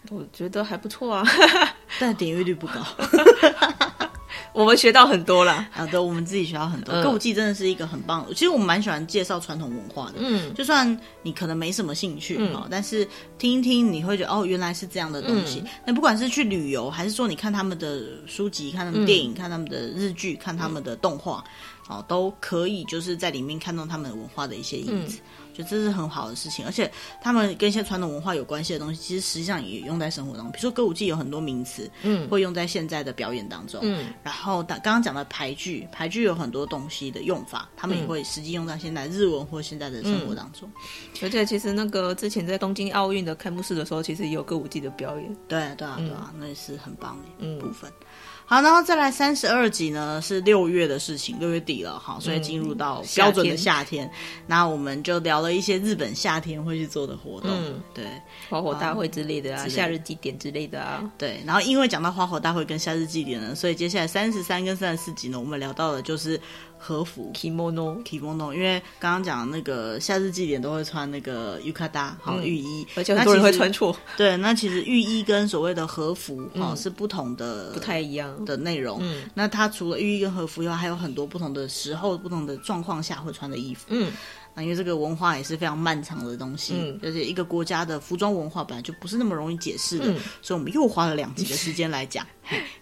我觉得还不错啊，但点阅率不高。我们学到很多了，好的，我们自己学到很多。歌舞伎真的是一个很棒的，其实我们蛮喜欢介绍传统文化的。嗯，就算你可能没什么兴趣，嗯，但是听一听，你会觉得哦，原来是这样的东西。那不管是去旅游，还是说你看他们的书籍、看他们电影、看他们的日剧、看他们的动画，哦，都可以就是在里面看到他们文化的一些影子。就这是很好的事情，而且他们跟一些传统文化有关系的东西，其实实际上也用在生活当中。比如说歌舞伎有很多名词，嗯，会用在现在的表演当中，嗯。然后刚刚讲的俳句，俳句有很多东西的用法，他们也会实际用到现在日文或现在的生活当中。嗯、而且其实那个之前在东京奥运的开幕式的时候，其实也有歌舞伎的表演。对对啊对啊，嗯、那也是很棒的部分。嗯好，然后再来三十二集呢，是六月的事情，六月底了，哈，所以进入到标准的夏天。那、嗯、我们就聊了一些日本夏天会去做的活动，嗯、对，花火大会之类的啊，夏日祭典之类的啊，对。然后因为讲到花火大会跟夏日祭典呢，所以接下来三十三跟三十四集呢，我们聊到的就是。和服。Kimono kimono，因为刚刚讲的那个夏日祭典都会穿那个 yukata 好浴衣，而且很多人会穿错。对，那其实浴衣跟所谓的和服哈、嗯、是不同的，不太一样。的内容。嗯，那它除了浴衣跟和服以外，还有很多不同的时候、不同的状况下会穿的衣服。嗯，那因为这个文化也是非常漫长的东西，嗯，而且一个国家的服装文化本来就不是那么容易解释的，嗯、所以我们又花了两集的时间来讲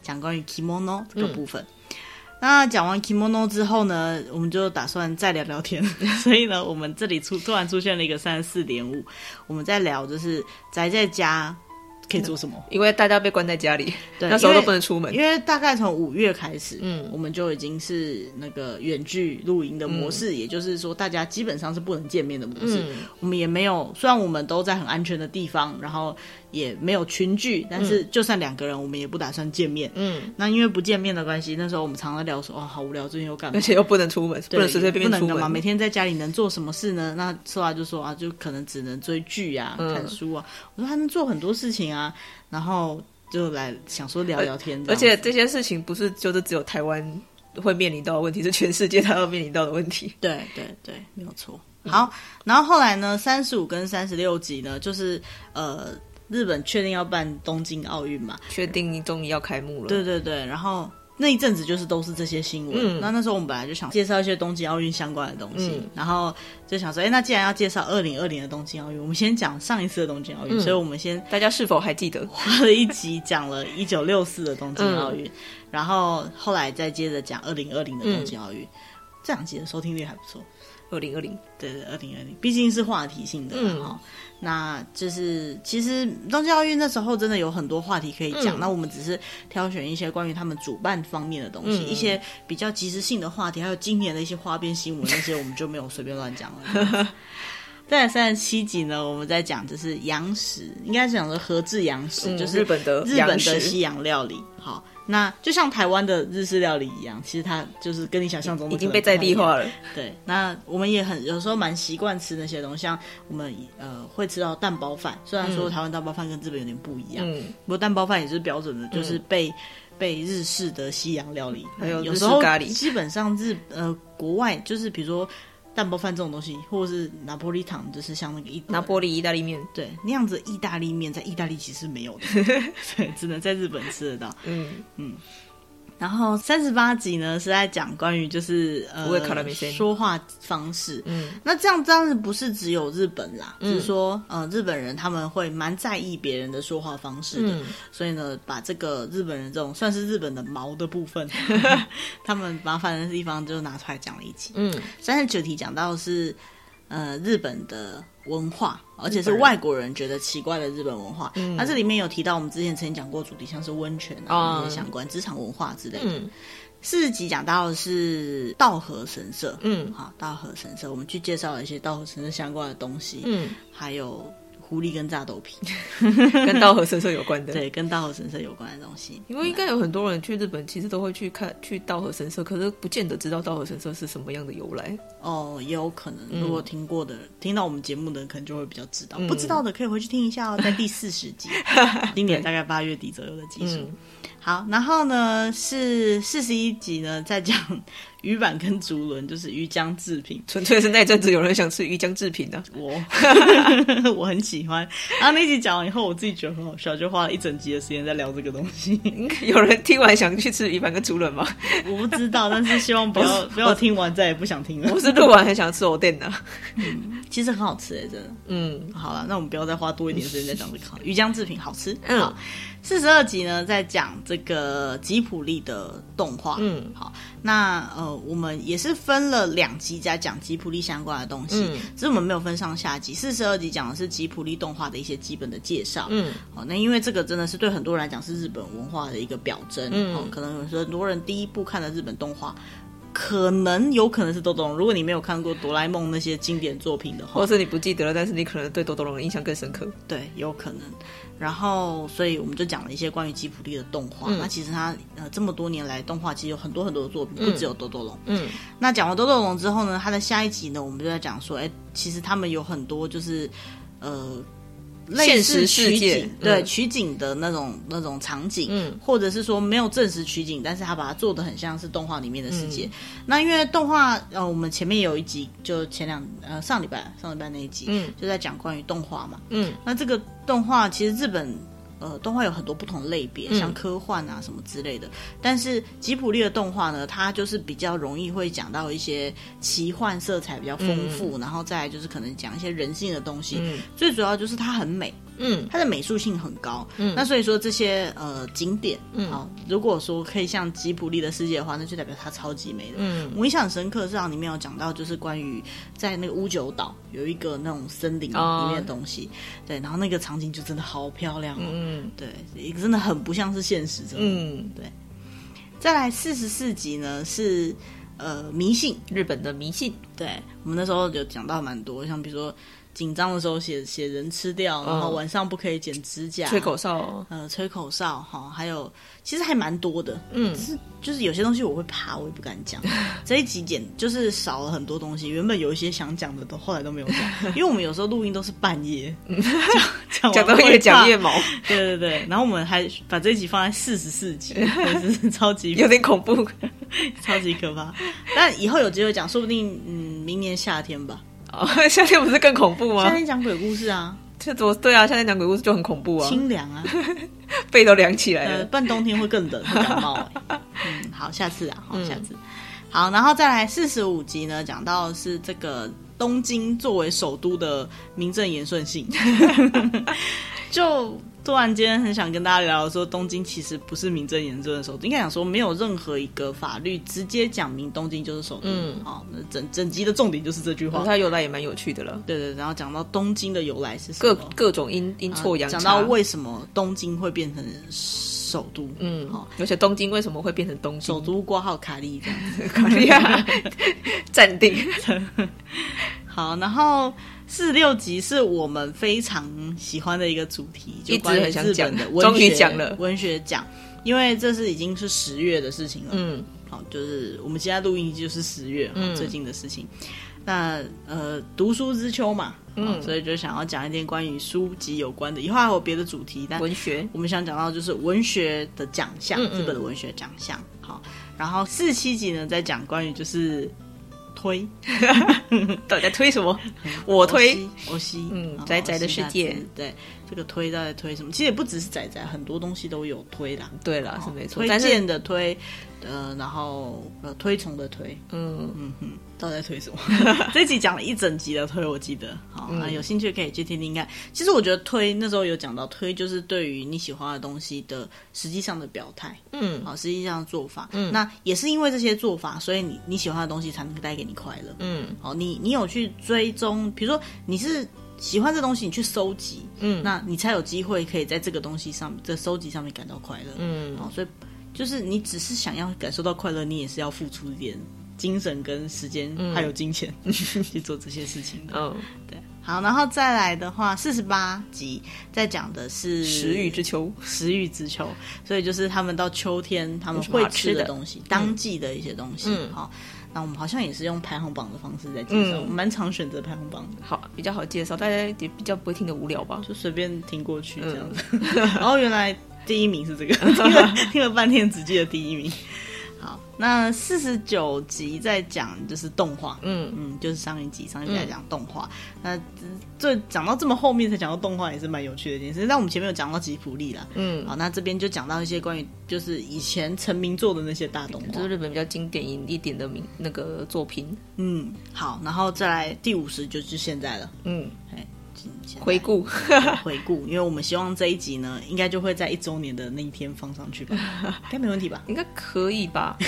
讲关于 kimono 这个部分。嗯那讲完 kimono 之后呢，我们就打算再聊聊天。所以呢，我们这里出突然出现了一个三十四点五，我们在聊就是宅在家可以做什么？因为大家被关在家里，对，那时候都不能出门。因为大概从五月开始，嗯，我们就已经是那个远距露营的模式，嗯，也就是说，大家基本上是不能见面的模式。嗯，我们也没有，虽然我们都在很安全的地方，然后。也没有群聚，但是就算两个人，我们也不打算见面。嗯，那因为不见面的关系，那时候我们常常聊说，哦，好无聊，最近又干嘛？而且又不能出门，不能随随便便出门嘛。每天在家里能做什么事呢？那说话就说啊，就可能只能追剧啊、嗯、看书啊。我说还能做很多事情啊，然后就来想说聊聊天。而且这些事情不是就是只有台湾会面临到的问题，是全世界都要面临到的问题。对对对，没有错。好，然后后来呢，三十五跟三十六集呢，就是呃。日本确定要办东京奥运嘛？确定终于要开幕了。对对对，然后那一阵子就是都是这些新闻。嗯，那那时候我们本来就想介绍一些东京奥运相关的东西，嗯、然后就想说，哎，那既然要介绍二零二零的东京奥运，我们先讲上一次的东京奥运。嗯、所以我们先大家是否还记得花了一集讲了一九六四的东京奥运，嗯、然后后来再接着讲二零二零的东京奥运，嗯、这两集的收听率还不错。二零二零，对对，二零二零，毕竟是话题性的哈、嗯。那就是其实东京奥运那时候真的有很多话题可以讲。嗯、那我们只是挑选一些关于他们主办方面的东西，嗯、一些比较及时性的话题，还有今年的一些花边新闻那些，我们就没有随便乱讲了。在三十七集呢，我们在讲就是洋食，应该是讲的和制洋食，嗯、就是日本的日本的西洋料理。好。那就像台湾的日式料理一样，其实它就是跟你想象中的已经被在地化了。对，那我们也很有时候蛮习惯吃那些东西，像我们呃会吃到蛋包饭，虽然说台湾蛋包饭跟日本有点不一样，嗯，不过蛋包饭也是标准的，就是被、嗯、被日式的西洋料理，还有有时候咖喱，基本上日呃国外就是比如说。蛋包饭这种东西，或者是拿玻璃糖，就是像那个意拿玻璃意大利面，对，那样子意大利面在意大利其实没有的，对，只能在日本吃得到。嗯嗯。然后三十八集呢是在讲关于就是呃说话方式，嗯，那这样当然不是只有日本啦，嗯、就是说呃日本人他们会蛮在意别人的说话方式的，嗯、所以呢把这个日本人这种算是日本的毛的部分，他们麻烦的地方就拿出来讲了一集，嗯，三十九题讲到的是呃日本的。文化，而且是外国人觉得奇怪的日本文化。那这里面有提到我们之前曾经讲过主题，像是温泉啊，相关职场文化之类的。四十集讲到的是道和神社，嗯，好，道和神社，我们去介绍了一些道和神社相关的东西，嗯，还有。狐狸跟炸豆皮，跟稻荷神社有关的，对，跟稻荷神社有关的东西。因为应该有很多人去日本，其实都会去看去稻荷神社，可是不见得知道稻荷神社是什么样的由来。哦，也有可能，如果听过的，嗯、听到我们节目的人，可能就会比较知道。嗯、不知道的可以回去听一下哦，在第四十集，今年大概八月底左右的集数。嗯、好，然后呢是四十一集呢，在讲。鱼板跟竹轮就是鱼浆制品，纯粹是那阵子有人想吃鱼浆制品的，我 我很喜欢。然后那集讲完以后，我自己觉得很好笑，就花了一整集的时间在聊这个东西。有人听完想去吃鱼板跟竹轮吗？我不知道，但是希望不要 不要听完再也不想听了。我是录完很想吃藕店的，嗯，其实很好吃哎，真的。嗯，好了，那我们不要再花多一点时间在讲这个鱼浆制品好吃。嗯。四十二集呢，在讲这个吉普力的动画。嗯，好，那呃，我们也是分了两集在讲吉普力相关的东西，嗯，只是我们没有分上下集。四十二集讲的是吉普力动画的一些基本的介绍。嗯，好，那因为这个真的是对很多人来讲是日本文化的一个表征。嗯，可能有很多人第一部看的日本动画。可能有可能是豆豆龙。如果你没有看过哆啦 A 梦那些经典作品的话，或是你不记得了，但是你可能对豆豆龙的印象更深刻。对，有可能。然后，所以我们就讲了一些关于吉卜力的动画。嗯、那其实他呃这么多年来动画其实有很多很多的作品，不只有豆豆龙。嗯。那讲完豆豆龙之后呢，他的下一集呢，我们就在讲说，哎，其实他们有很多就是呃。类似取景，对、嗯、取景的那种那种场景，嗯，或者是说没有正式取景，但是他把它做的很像是动画里面的世界。嗯、那因为动画，呃，我们前面有一集，就前两呃上礼拜上礼拜那一集，嗯，就在讲关于动画嘛，嗯，那这个动画其实日本。呃，动画有很多不同类别，像科幻啊什么之类的。嗯、但是吉卜力的动画呢，它就是比较容易会讲到一些奇幻色彩比较丰富，嗯、然后再来就是可能讲一些人性的东西。嗯、最主要就是它很美。嗯，它的美术性很高，嗯，那所以说这些呃景点，嗯，好，如果说可以像吉卜力的世界的话，那就代表它超级美的。嗯，我印象很深刻，是里面有讲到，就是关于在那个乌九岛有一个那种森林里面的东西，哦、对，然后那个场景就真的好漂亮，哦，嗯，对，真的很不像是现实，嗯，对。再来四十四集呢是呃迷信，日本的迷信，对，我们那时候有讲到蛮多，像比如说。紧张的时候写写人吃掉，然后晚上不可以剪指甲，吹口哨，呃，吹口哨哈，还有其实还蛮多的，嗯，是就是有些东西我会怕，我也不敢讲。这一集剪就是少了很多东西，原本有一些想讲的都后来都没有讲，因为我们有时候录音都是半夜，讲讲到越讲越毛，对对对，然后我们还把这一集放在四十四集，真是超级有点恐怖，超级可怕。但以后有机会讲，说不定嗯，明年夏天吧。哦，夏天不是更恐怖吗？夏天讲鬼故事啊，这怎么对啊？夏天讲鬼故事就很恐怖啊，清凉啊，背都凉起来了。半冬天会更冷，会感冒。嗯，好，下次啊，好，下次。嗯、好，然后再来四十五集呢，讲到的是这个东京作为首都的名正言顺性，就。突然间很想跟大家聊说，东京其实不是名正言顺的首都，应该讲说没有任何一个法律直接讲明东京就是首都。嗯，好，那整整集的重点就是这句话。它由来也蛮有趣的了。对对，然后讲到东京的由来是什么？各各种阴阴错阳差。讲到为什么东京会变成首都？嗯，好，而且东京为什么会变成东京？首都挂号卡利这样子，卡利亚暂定。好，然后。四十六集是我们非常喜欢的一个主题，就关于日本的文学，终于讲了文学奖，因为这是已经是十月的事情了。嗯，好，就是我们现在录音就是十月，嗯，最近的事情。那呃，读书之秋嘛，嗯，所以就想要讲一点关于书籍有关的。以后还有别的主题，但文学我们想讲到就是文学的奖项，日本的文学奖项。好，然后四七集呢，在讲关于就是。推，到底在推什么？我推，我吸，嗯，宅宅的世界，对，这个推到底推什么？其实也不只是宅宅，很多东西都有推啦。对啦，是没错。推荐的推，呃，然后呃，推崇的推，嗯嗯哼。到底在推什么？这集讲了一整集的推，我记得。好，那有兴趣可以去听听看。其实我觉得推那时候有讲到推，就是对于你喜欢的东西的实际上的表态。嗯，好，实际上的做法。嗯，那也是因为这些做法，所以你你喜欢的东西才能带给你快乐。嗯，好，你你有去追踪，比如说你是喜欢这东西，你去收集，嗯，那你才有机会可以在这个东西上，在收集上面感到快乐。嗯，好，所以就是你只是想要感受到快乐，你也是要付出一点。精神跟时间还有金钱、嗯、去做这些事情的。嗯，对，好，然后再来的话，四十八集在讲的是食欲之秋，食欲之秋，所以就是他们到秋天他们会吃的。东西，的当季的一些东西。嗯，好，那我们好像也是用排行榜的方式在介绍，蛮、嗯、常选择排行榜的，好，比较好介绍，大家也比较不会听得无聊吧？就随便听过去这样子。嗯、然后原来第一名是这个，听了听了半天只记得第一名。好，那四十九集在讲就是动画，嗯。嗯，就是上一集上一集在讲动画，嗯、那这讲到这么后面才讲到动画也是蛮有趣的一件事。但我们前面有讲到吉卜力了，嗯，好，那这边就讲到一些关于就是以前成名作的那些大动画，就是日本比较经典一点的名那个作品，嗯，好，然后再来第五十就是现在了，嗯，回顾回顾，因为我们希望这一集呢，应该就会在一周年的那一天放上去吧，应该没问题吧？应该可以吧？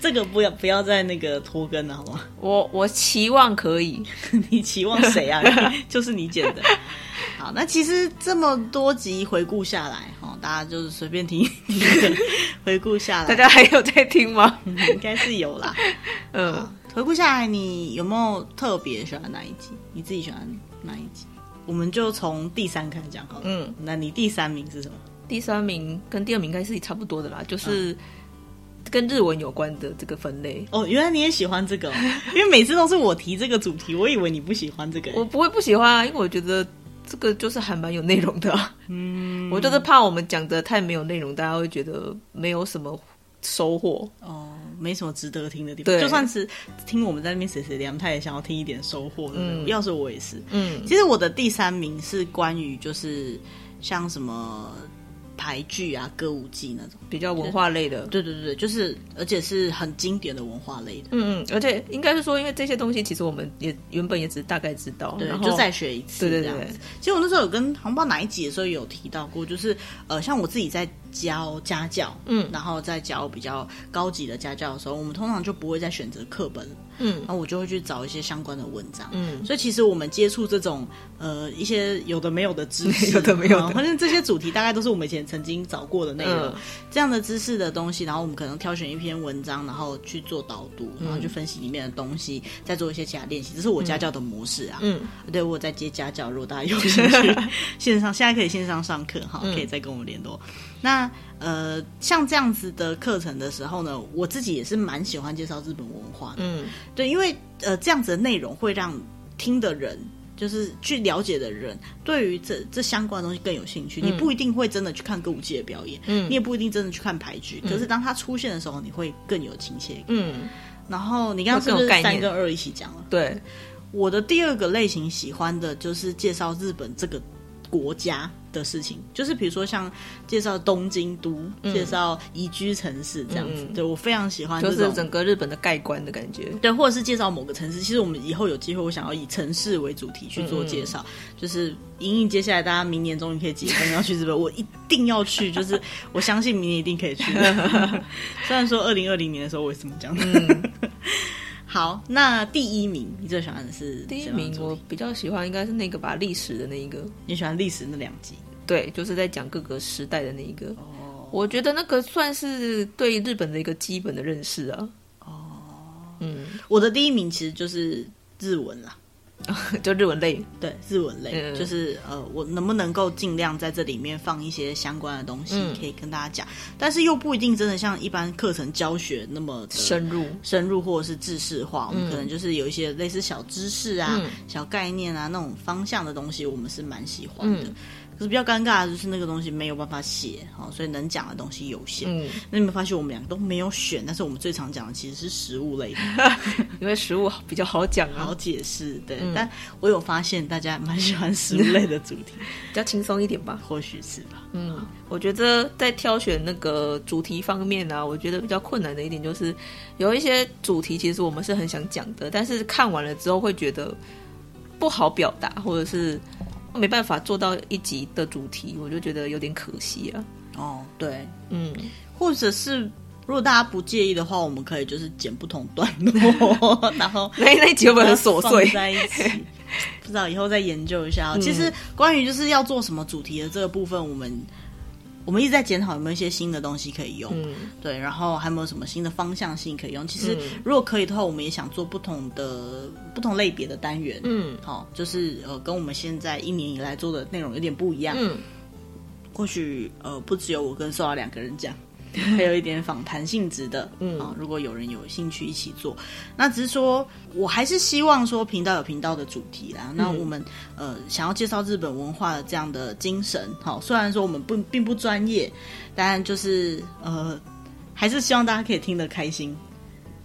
这个不要不要再那个拖更了，好吗？我我期望可以，你期望谁啊？就是你剪的。好，那其实这么多集回顾下来，哈，大家就是随便听听回顾下来。大家还有在听吗？应该是有啦。嗯，回顾下来，你有没有特别喜欢哪一集？你自己喜欢哪一集？我们就从第三开始讲好了。嗯，那你第三名是什么？第三名跟第二名应该是差不多的啦，就是。嗯跟日文有关的这个分类哦，原来你也喜欢这个，因为每次都是我提这个主题，我以为你不喜欢这个。我不会不喜欢啊，因为我觉得这个就是还蛮有内容的啊。嗯，我就是怕我们讲的太没有内容，大家会觉得没有什么收获哦，没什么值得听的地方。对，就算是听我们在那边谁谁聊，他也想要听一点收获的。嗯，要是我也是。嗯，其实我的第三名是关于就是像什么。台剧啊，歌舞伎那种比较文化类的，对对对，就是而且是很经典的文化类的，嗯嗯，而且应该是说，因为这些东西其实我们也原本也只是大概知道，对，然后就再学一次，对对对。其实我那时候有跟好像不知道哪一集的时候有提到过，就是呃，像我自己在教家教，嗯，然后在教比较高级的家教的时候，我们通常就不会再选择课本。嗯，然后我就会去找一些相关的文章。嗯，所以其实我们接触这种呃一些有的没有的知识，有的没有的，反正这些主题大概都是我们以前曾经找过的内容。嗯、这样的知识的东西，然后我们可能挑选一篇文章，然后去做导读，然后去分析里面的东西，再做一些其他练习。这是我家教的模式啊。嗯，对，我在接家教，如果大家有兴趣，线上现在可以线上上课哈，可以再跟我们联络。嗯、那呃，像这样子的课程的时候呢，我自己也是蛮喜欢介绍日本文化的。嗯。对，因为呃，这样子的内容会让听的人，就是去了解的人，对于这这相关的东西更有兴趣。嗯、你不一定会真的去看歌舞伎的表演，嗯，你也不一定真的去看牌剧，嗯、可是当它出现的时候，你会更有亲切感。嗯，然后你刚刚是不是三跟二一起讲了？对，我的第二个类型喜欢的就是介绍日本这个国家的事情，就是比如说像介绍东京都，嗯、介绍宜居城市这样子，嗯、对我非常喜欢，就是整个日本的盖观的感觉。对，或者是介绍某个城市。其实我们以后有机会，我想要以城市为主题去做介绍，嗯、就是莹莹接下来大家明年终于可以结婚要去日本，我一定要去，就是我相信明年一定可以去。虽然说二零二零年的时候我也这么讲的。嗯好，那第一名你最喜欢的是第一名？我比较喜欢应该是那个吧，历史的那一个。你喜欢历史那两集？对，就是在讲各个时代的那一个。哦，我觉得那个算是对日本的一个基本的认识啊。哦，嗯，我的第一名其实就是日文啦。就日文类，对日文类，嗯、就是呃，我能不能够尽量在这里面放一些相关的东西，嗯、可以跟大家讲，但是又不一定真的像一般课程教学那么深入、深入或者是知识化。我们可能就是有一些类似小知识啊、嗯、小概念啊那种方向的东西，我们是蛮喜欢的。嗯可是比较尴尬的就是那个东西没有办法写，好，所以能讲的东西有限。嗯，那你们发现我们两个都没有选，但是我们最常讲的其实是食物类的，因为食物比较好讲、啊、好解释。对，嗯、但我有发现大家蛮喜欢食物类的主题，比较轻松一点吧？或许是吧。嗯，我觉得在挑选那个主题方面呢、啊，我觉得比较困难的一点就是有一些主题其实我们是很想讲的，但是看完了之后会觉得不好表达，或者是。没办法做到一集的主题，我就觉得有点可惜啊。哦，对，嗯，或者是如果大家不介意的话，我们可以就是剪不同段落，然后那那一集会不会很琐碎在一起？不知道以后再研究一下。嗯、其实关于就是要做什么主题的这个部分，我们。我们一直在检讨有没有一些新的东西可以用，嗯、对，然后还有没有什么新的方向性可以用？其实如果可以的话，我们也想做不同的不同类别的单元，嗯，好，就是呃，跟我们现在一年以来做的内容有点不一样，嗯，或许呃，不只有我跟瘦雅两个人讲。还有一点访谈性质的，嗯啊，如果有人有兴趣一起做，那只是说，我还是希望说频道有频道的主题啦。嗯、那我们呃想要介绍日本文化的这样的精神，好，虽然说我们不并不专业，但就是呃，还是希望大家可以听得开心。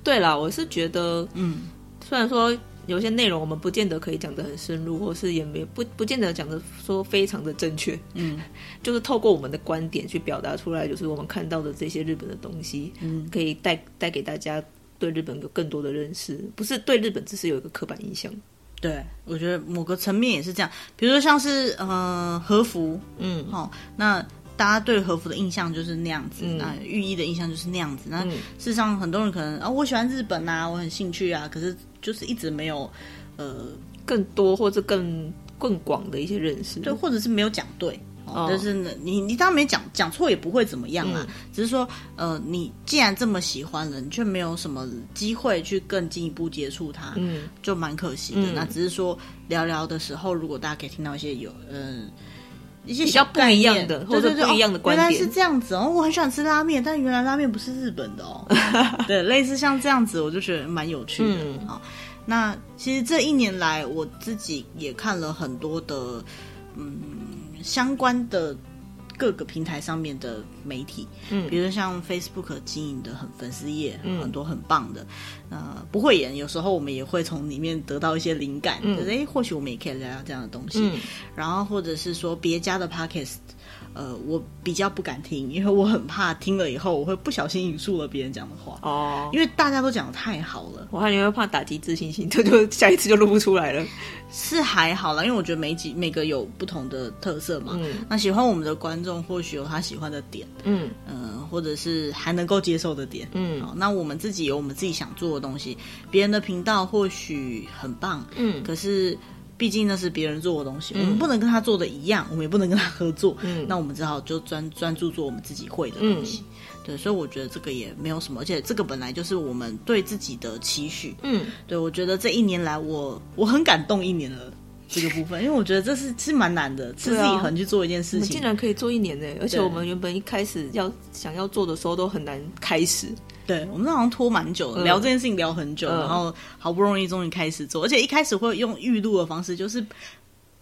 对啦，我是觉得，嗯，虽然说。有些内容我们不见得可以讲得很深入，或是也没不不见得讲得说非常的正确，嗯，就是透过我们的观点去表达出来，就是我们看到的这些日本的东西，嗯，可以带带给大家对日本有更多的认识，不是对日本只是有一个刻板印象。对，我觉得某个层面也是这样，比如说像是呃和服，嗯，好，那大家对和服的印象就是那样子，嗯、那浴衣的印象就是那样子，那事实上很多人可能啊，我喜欢日本啊，我很兴趣啊，可是。就是一直没有，呃，更多或者更更广的一些认识，对，或者是没有讲对，哦，但是呢，你你当然没讲讲错也不会怎么样啦，嗯、只是说呃，你既然这么喜欢了，你却没有什么机会去更进一步接触它，嗯，就蛮可惜的。嗯、那只是说聊聊的时候，如果大家可以听到一些有嗯。呃一些比较不一样的，或者不一样的观点，原来是这样子哦。我很喜欢吃拉面，但原来拉面不是日本的哦。对，类似像这样子，我就觉得蛮有趣的。好、嗯，那其实这一年来，我自己也看了很多的嗯相关的。各个平台上面的媒体，嗯，比如像 Facebook 经营的很粉丝页，嗯，很多很棒的，呃，不会演，有时候我们也会从里面得到一些灵感，嗯，就是哎，或许我们也可以聊聊这样的东西，嗯，然后或者是说别家的 Podcast。呃，我比较不敢听，因为我很怕听了以后我会不小心引述了别人讲的话哦。因为大家都讲的太好了，我还以为怕打击自信心，这就，就下一次就录不出来了。是还好啦，因为我觉得每几每个有不同的特色嘛。嗯，那喜欢我们的观众或许有他喜欢的点，嗯呃，或者是还能够接受的点，嗯。好，那我们自己有我们自己想做的东西，别人的频道或许很棒，嗯，可是。毕竟那是别人做的东西，嗯、我们不能跟他做的一样，我们也不能跟他合作。嗯，那我们只好就专专注做我们自己会的东西。嗯、对，所以我觉得这个也没有什么，而且这个本来就是我们对自己的期许。嗯，对，我觉得这一年来我我很感动一年了这个部分，因为我觉得这是是蛮难的，持之以恒去做一件事情，竟然可以做一年呢，而且我们原本一开始要想要做的时候都很难开始。对，我们好像拖蛮久了，聊这件事情聊很久，嗯、然后好不容易终于开始做，而且一开始会用预录的方式，就是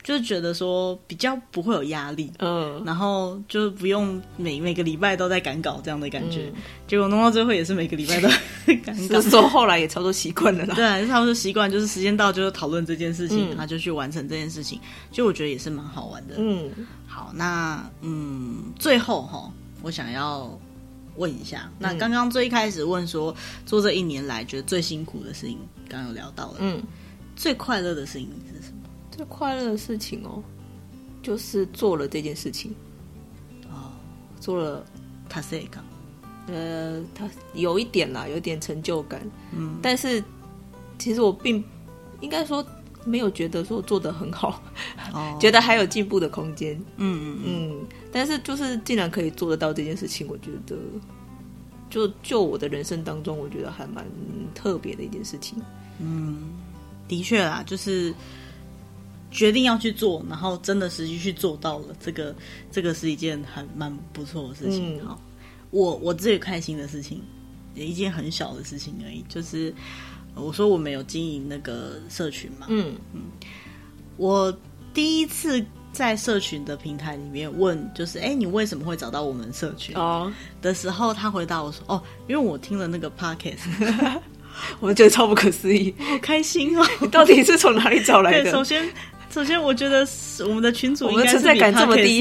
就是觉得说比较不会有压力，嗯，然后就不用每每个礼拜都在赶稿这样的感觉，嗯、结果弄到最后也是每个礼拜都赶稿，说后来也差不多习惯了啦，对，差不多习惯，就是时间到就是讨论这件事情，他、嗯、就去完成这件事情，就我觉得也是蛮好玩的，嗯，好，那嗯，最后哈，我想要。问一下，那刚刚最一开始问说，做这一年来觉得最辛苦的事情，刚刚有聊到了，嗯，最快乐的事情？最快乐的事情哦，就是做了这件事情，哦，做了他是一个，呃，他有一点啦，有点成就感，嗯，但是其实我并应该说没有觉得说做的很好，哦，觉得还有进步的空间，嗯嗯嗯。但是，就是竟然可以做得到这件事情，我觉得，就就我的人生当中，我觉得还蛮特别的一件事情。嗯，的确啦，就是决定要去做，然后真的实际去做到了，这个这个是一件还蛮不错的事情。嗯、好，我我最开心的事情，也一件很小的事情而已，就是我说我们有经营那个社群嘛。嗯嗯，我第一次。在社群的平台里面问，就是哎，你为什么会找到我们社群？哦，的时候他回答我说，哦，因为我听了那个 podcast，我觉得超不可思议，好开心哦！你 到底是从哪里找来的？首先，首先我觉得我们的群主应该是比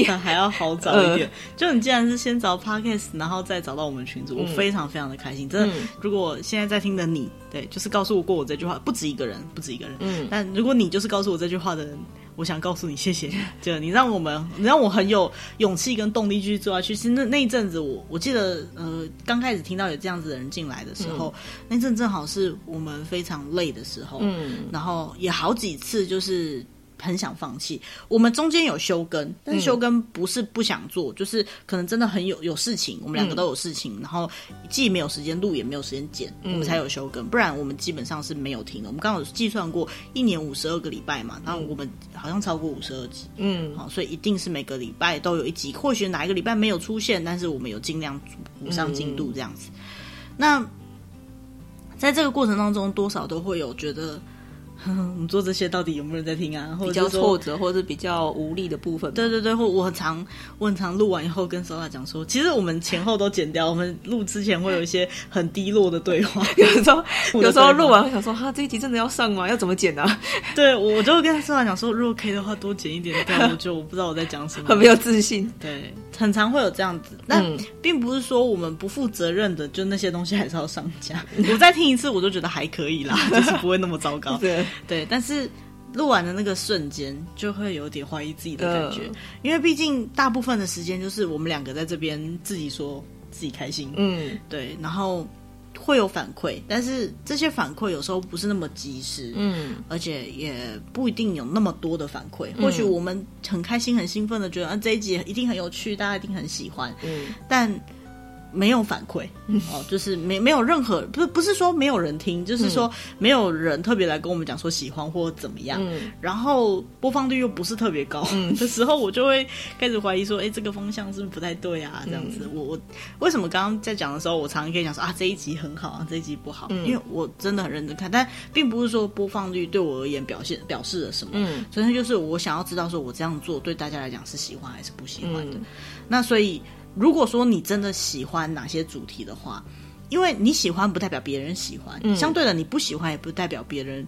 podcast 还要好找一点。就你既然是先找 podcast，然后再找到我们群主，我非常非常的开心。真的，如果现在在听的你，对，就是告诉我过我这句话，不止一个人，不止一个人。嗯，但如果你就是告诉我这句话的人。我想告诉你，谢谢，就你让我们，你让我很有勇气跟动力继续做下去。其实那那一阵子我，我我记得，呃，刚开始听到有这样子的人进来的时候，嗯、那阵正好是我们非常累的时候，嗯，然后也好几次就是。很想放弃，我们中间有休更，但是休更不是不想做，嗯、就是可能真的很有有事情，我们两个都有事情，嗯、然后既没有时间录，也没有时间剪，嗯、我们才有休更，不然我们基本上是没有停的。我们刚好计算过，一年五十二个礼拜嘛，然后我们好像超过五十二集，嗯，好，所以一定是每个礼拜都有一集，或许哪一个礼拜没有出现，但是我们有尽量补上进度这样子。嗯、那在这个过程当中，多少都会有觉得。我们做这些到底有没有人在听啊？或者比较挫折，或者是比较无力的部分。对对对，或我很常我很常录完以后跟 Sola 讲说，其实我们前后都剪掉。我们录之前会有一些很低落的对话，有时候有时候录完会想说，哈，这一集真的要上吗？要怎么剪呢、啊？对，我就会跟 Sola 讲说，如果可以的话，多剪一点。但我就我不知道我在讲什么，很没有自信。对，很常会有这样子。但并不是说我们不负责任的，就那些东西还是要上架。我再听一次，我就觉得还可以啦，就是不会那么糟糕。对。对，但是录完的那个瞬间，就会有点怀疑自己的感觉，呃、因为毕竟大部分的时间就是我们两个在这边自己说自己开心，嗯，对，然后会有反馈，但是这些反馈有时候不是那么及时，嗯，而且也不一定有那么多的反馈。或许我们很开心、很兴奋的觉得啊，这一集一定很有趣，大家一定很喜欢，嗯，但。没有反馈哦，就是没没有任何不是不是说没有人听，就是说没有人特别来跟我们讲说喜欢或怎么样，嗯、然后播放率又不是特别高、嗯、的时候，我就会开始怀疑说，哎，这个风向是不是不太对啊？这样子，嗯、我我为什么刚刚在讲的时候，我常常可以讲说啊，这一集很好啊，这一集不好，嗯、因为我真的很认真看，但并不是说播放率对我而言表现表示了什么，嗯，纯粹就是我想要知道说我这样做对大家来讲是喜欢还是不喜欢的，嗯、那所以。如果说你真的喜欢哪些主题的话，因为你喜欢不代表别人喜欢，嗯、相对的你不喜欢也不代表别人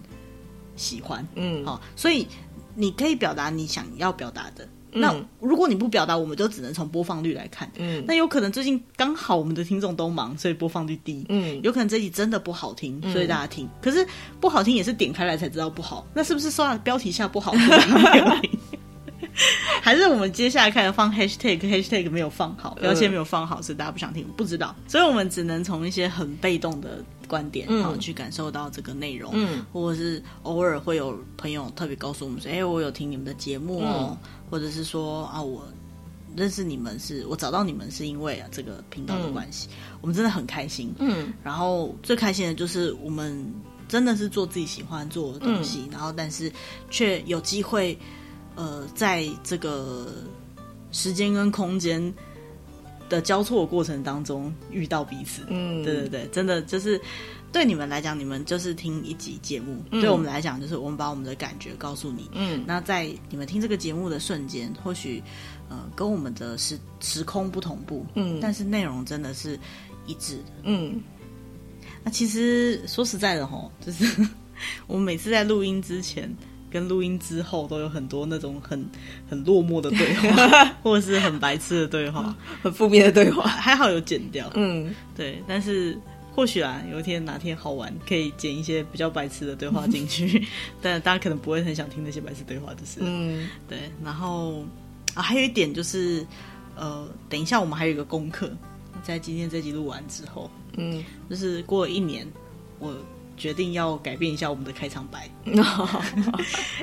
喜欢，嗯，好、哦，所以你可以表达你想要表达的。嗯、那如果你不表达，我们就只能从播放率来看，嗯，那有可能最近刚好我们的听众都忙，所以播放率低，嗯，有可能这集真的不好听，所以大家听，嗯、可是不好听也是点开来才知道不好，那是不是说标题下不好听？还是我们接下来开始放 hashtag，hashtag 没有放好，标签没有放好，所以大家不想听，不知道，所以我们只能从一些很被动的观点，然后去感受到这个内容，嗯，或者是偶尔会有朋友特别告诉我们说，哎，我有听你们的节目哦，或者是说啊，我认识你们是我找到你们是因为啊这个频道的关系，我们真的很开心，嗯，然后最开心的就是我们真的是做自己喜欢做的东西，然后但是却有机会。呃，在这个时间跟空间的交错过程当中遇到彼此，嗯，对对对，真的就是对你们来讲，你们就是听一集节目；嗯、对我们来讲，就是我们把我们的感觉告诉你。嗯，那在你们听这个节目的瞬间，或许呃跟我们的时时空不同步，嗯，但是内容真的是一致的。嗯，那其实说实在的吼，就是 我们每次在录音之前。跟录音之后都有很多那种很很落寞的对话，或者是很白痴的对话，很负面的对话，还好有剪掉。嗯，对。但是或许啊，有一天哪天好玩，可以剪一些比较白痴的对话进去。但大家可能不会很想听那些白痴对话就是。嗯，对。然后啊，还有一点就是，呃，等一下我们还有一个功课，在今天这集录完之后，嗯，就是过了一年，我。决定要改变一下我们的开场白。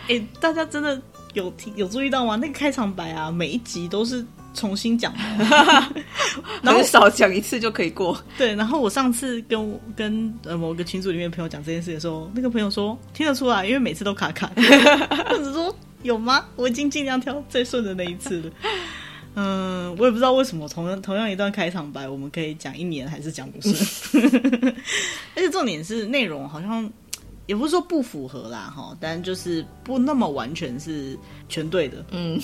哎、欸，大家真的有听有注意到吗？那个开场白啊，每一集都是重新讲的，然后少讲一次就可以过。对，然后我上次跟跟呃某个群组里面的朋友讲这件事的时候，那个朋友说听得出来，因为每次都卡卡。或者说有吗？我已经尽量挑最顺的那一次了。嗯，我也不知道为什么同样同样一段开场白，我们可以讲一年还是讲不顺，而且重点是内容好像也不是说不符合啦哈，但就是不那么完全是全对的，嗯。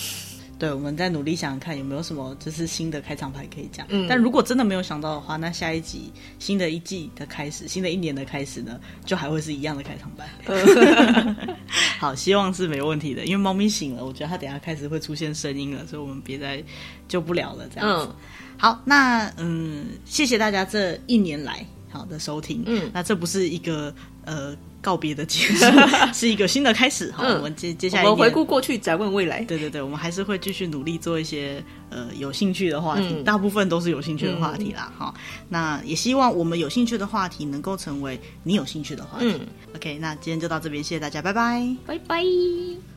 对，我们再努力想想看有没有什么就是新的开场白可以讲。嗯，但如果真的没有想到的话，那下一集新的一季的开始，新的一年的开始呢，就还会是一样的开场白。嗯、好，希望是没问题的，因为猫咪醒了，我觉得它等下开始会出现声音了，所以我们别再救不了了这样子。嗯、好，那嗯，谢谢大家这一年来好的收听。嗯，那这不是一个呃。告别的结束 是一个新的开始哈，嗯、我们接接下来我们回顾过去，展望未来。对对对，我们还是会继续努力做一些呃有兴趣的话题，嗯、大部分都是有兴趣的话题啦哈、嗯。那也希望我们有兴趣的话题能够成为你有兴趣的话题。嗯、OK，那今天就到这边，谢谢大家，拜拜，拜拜。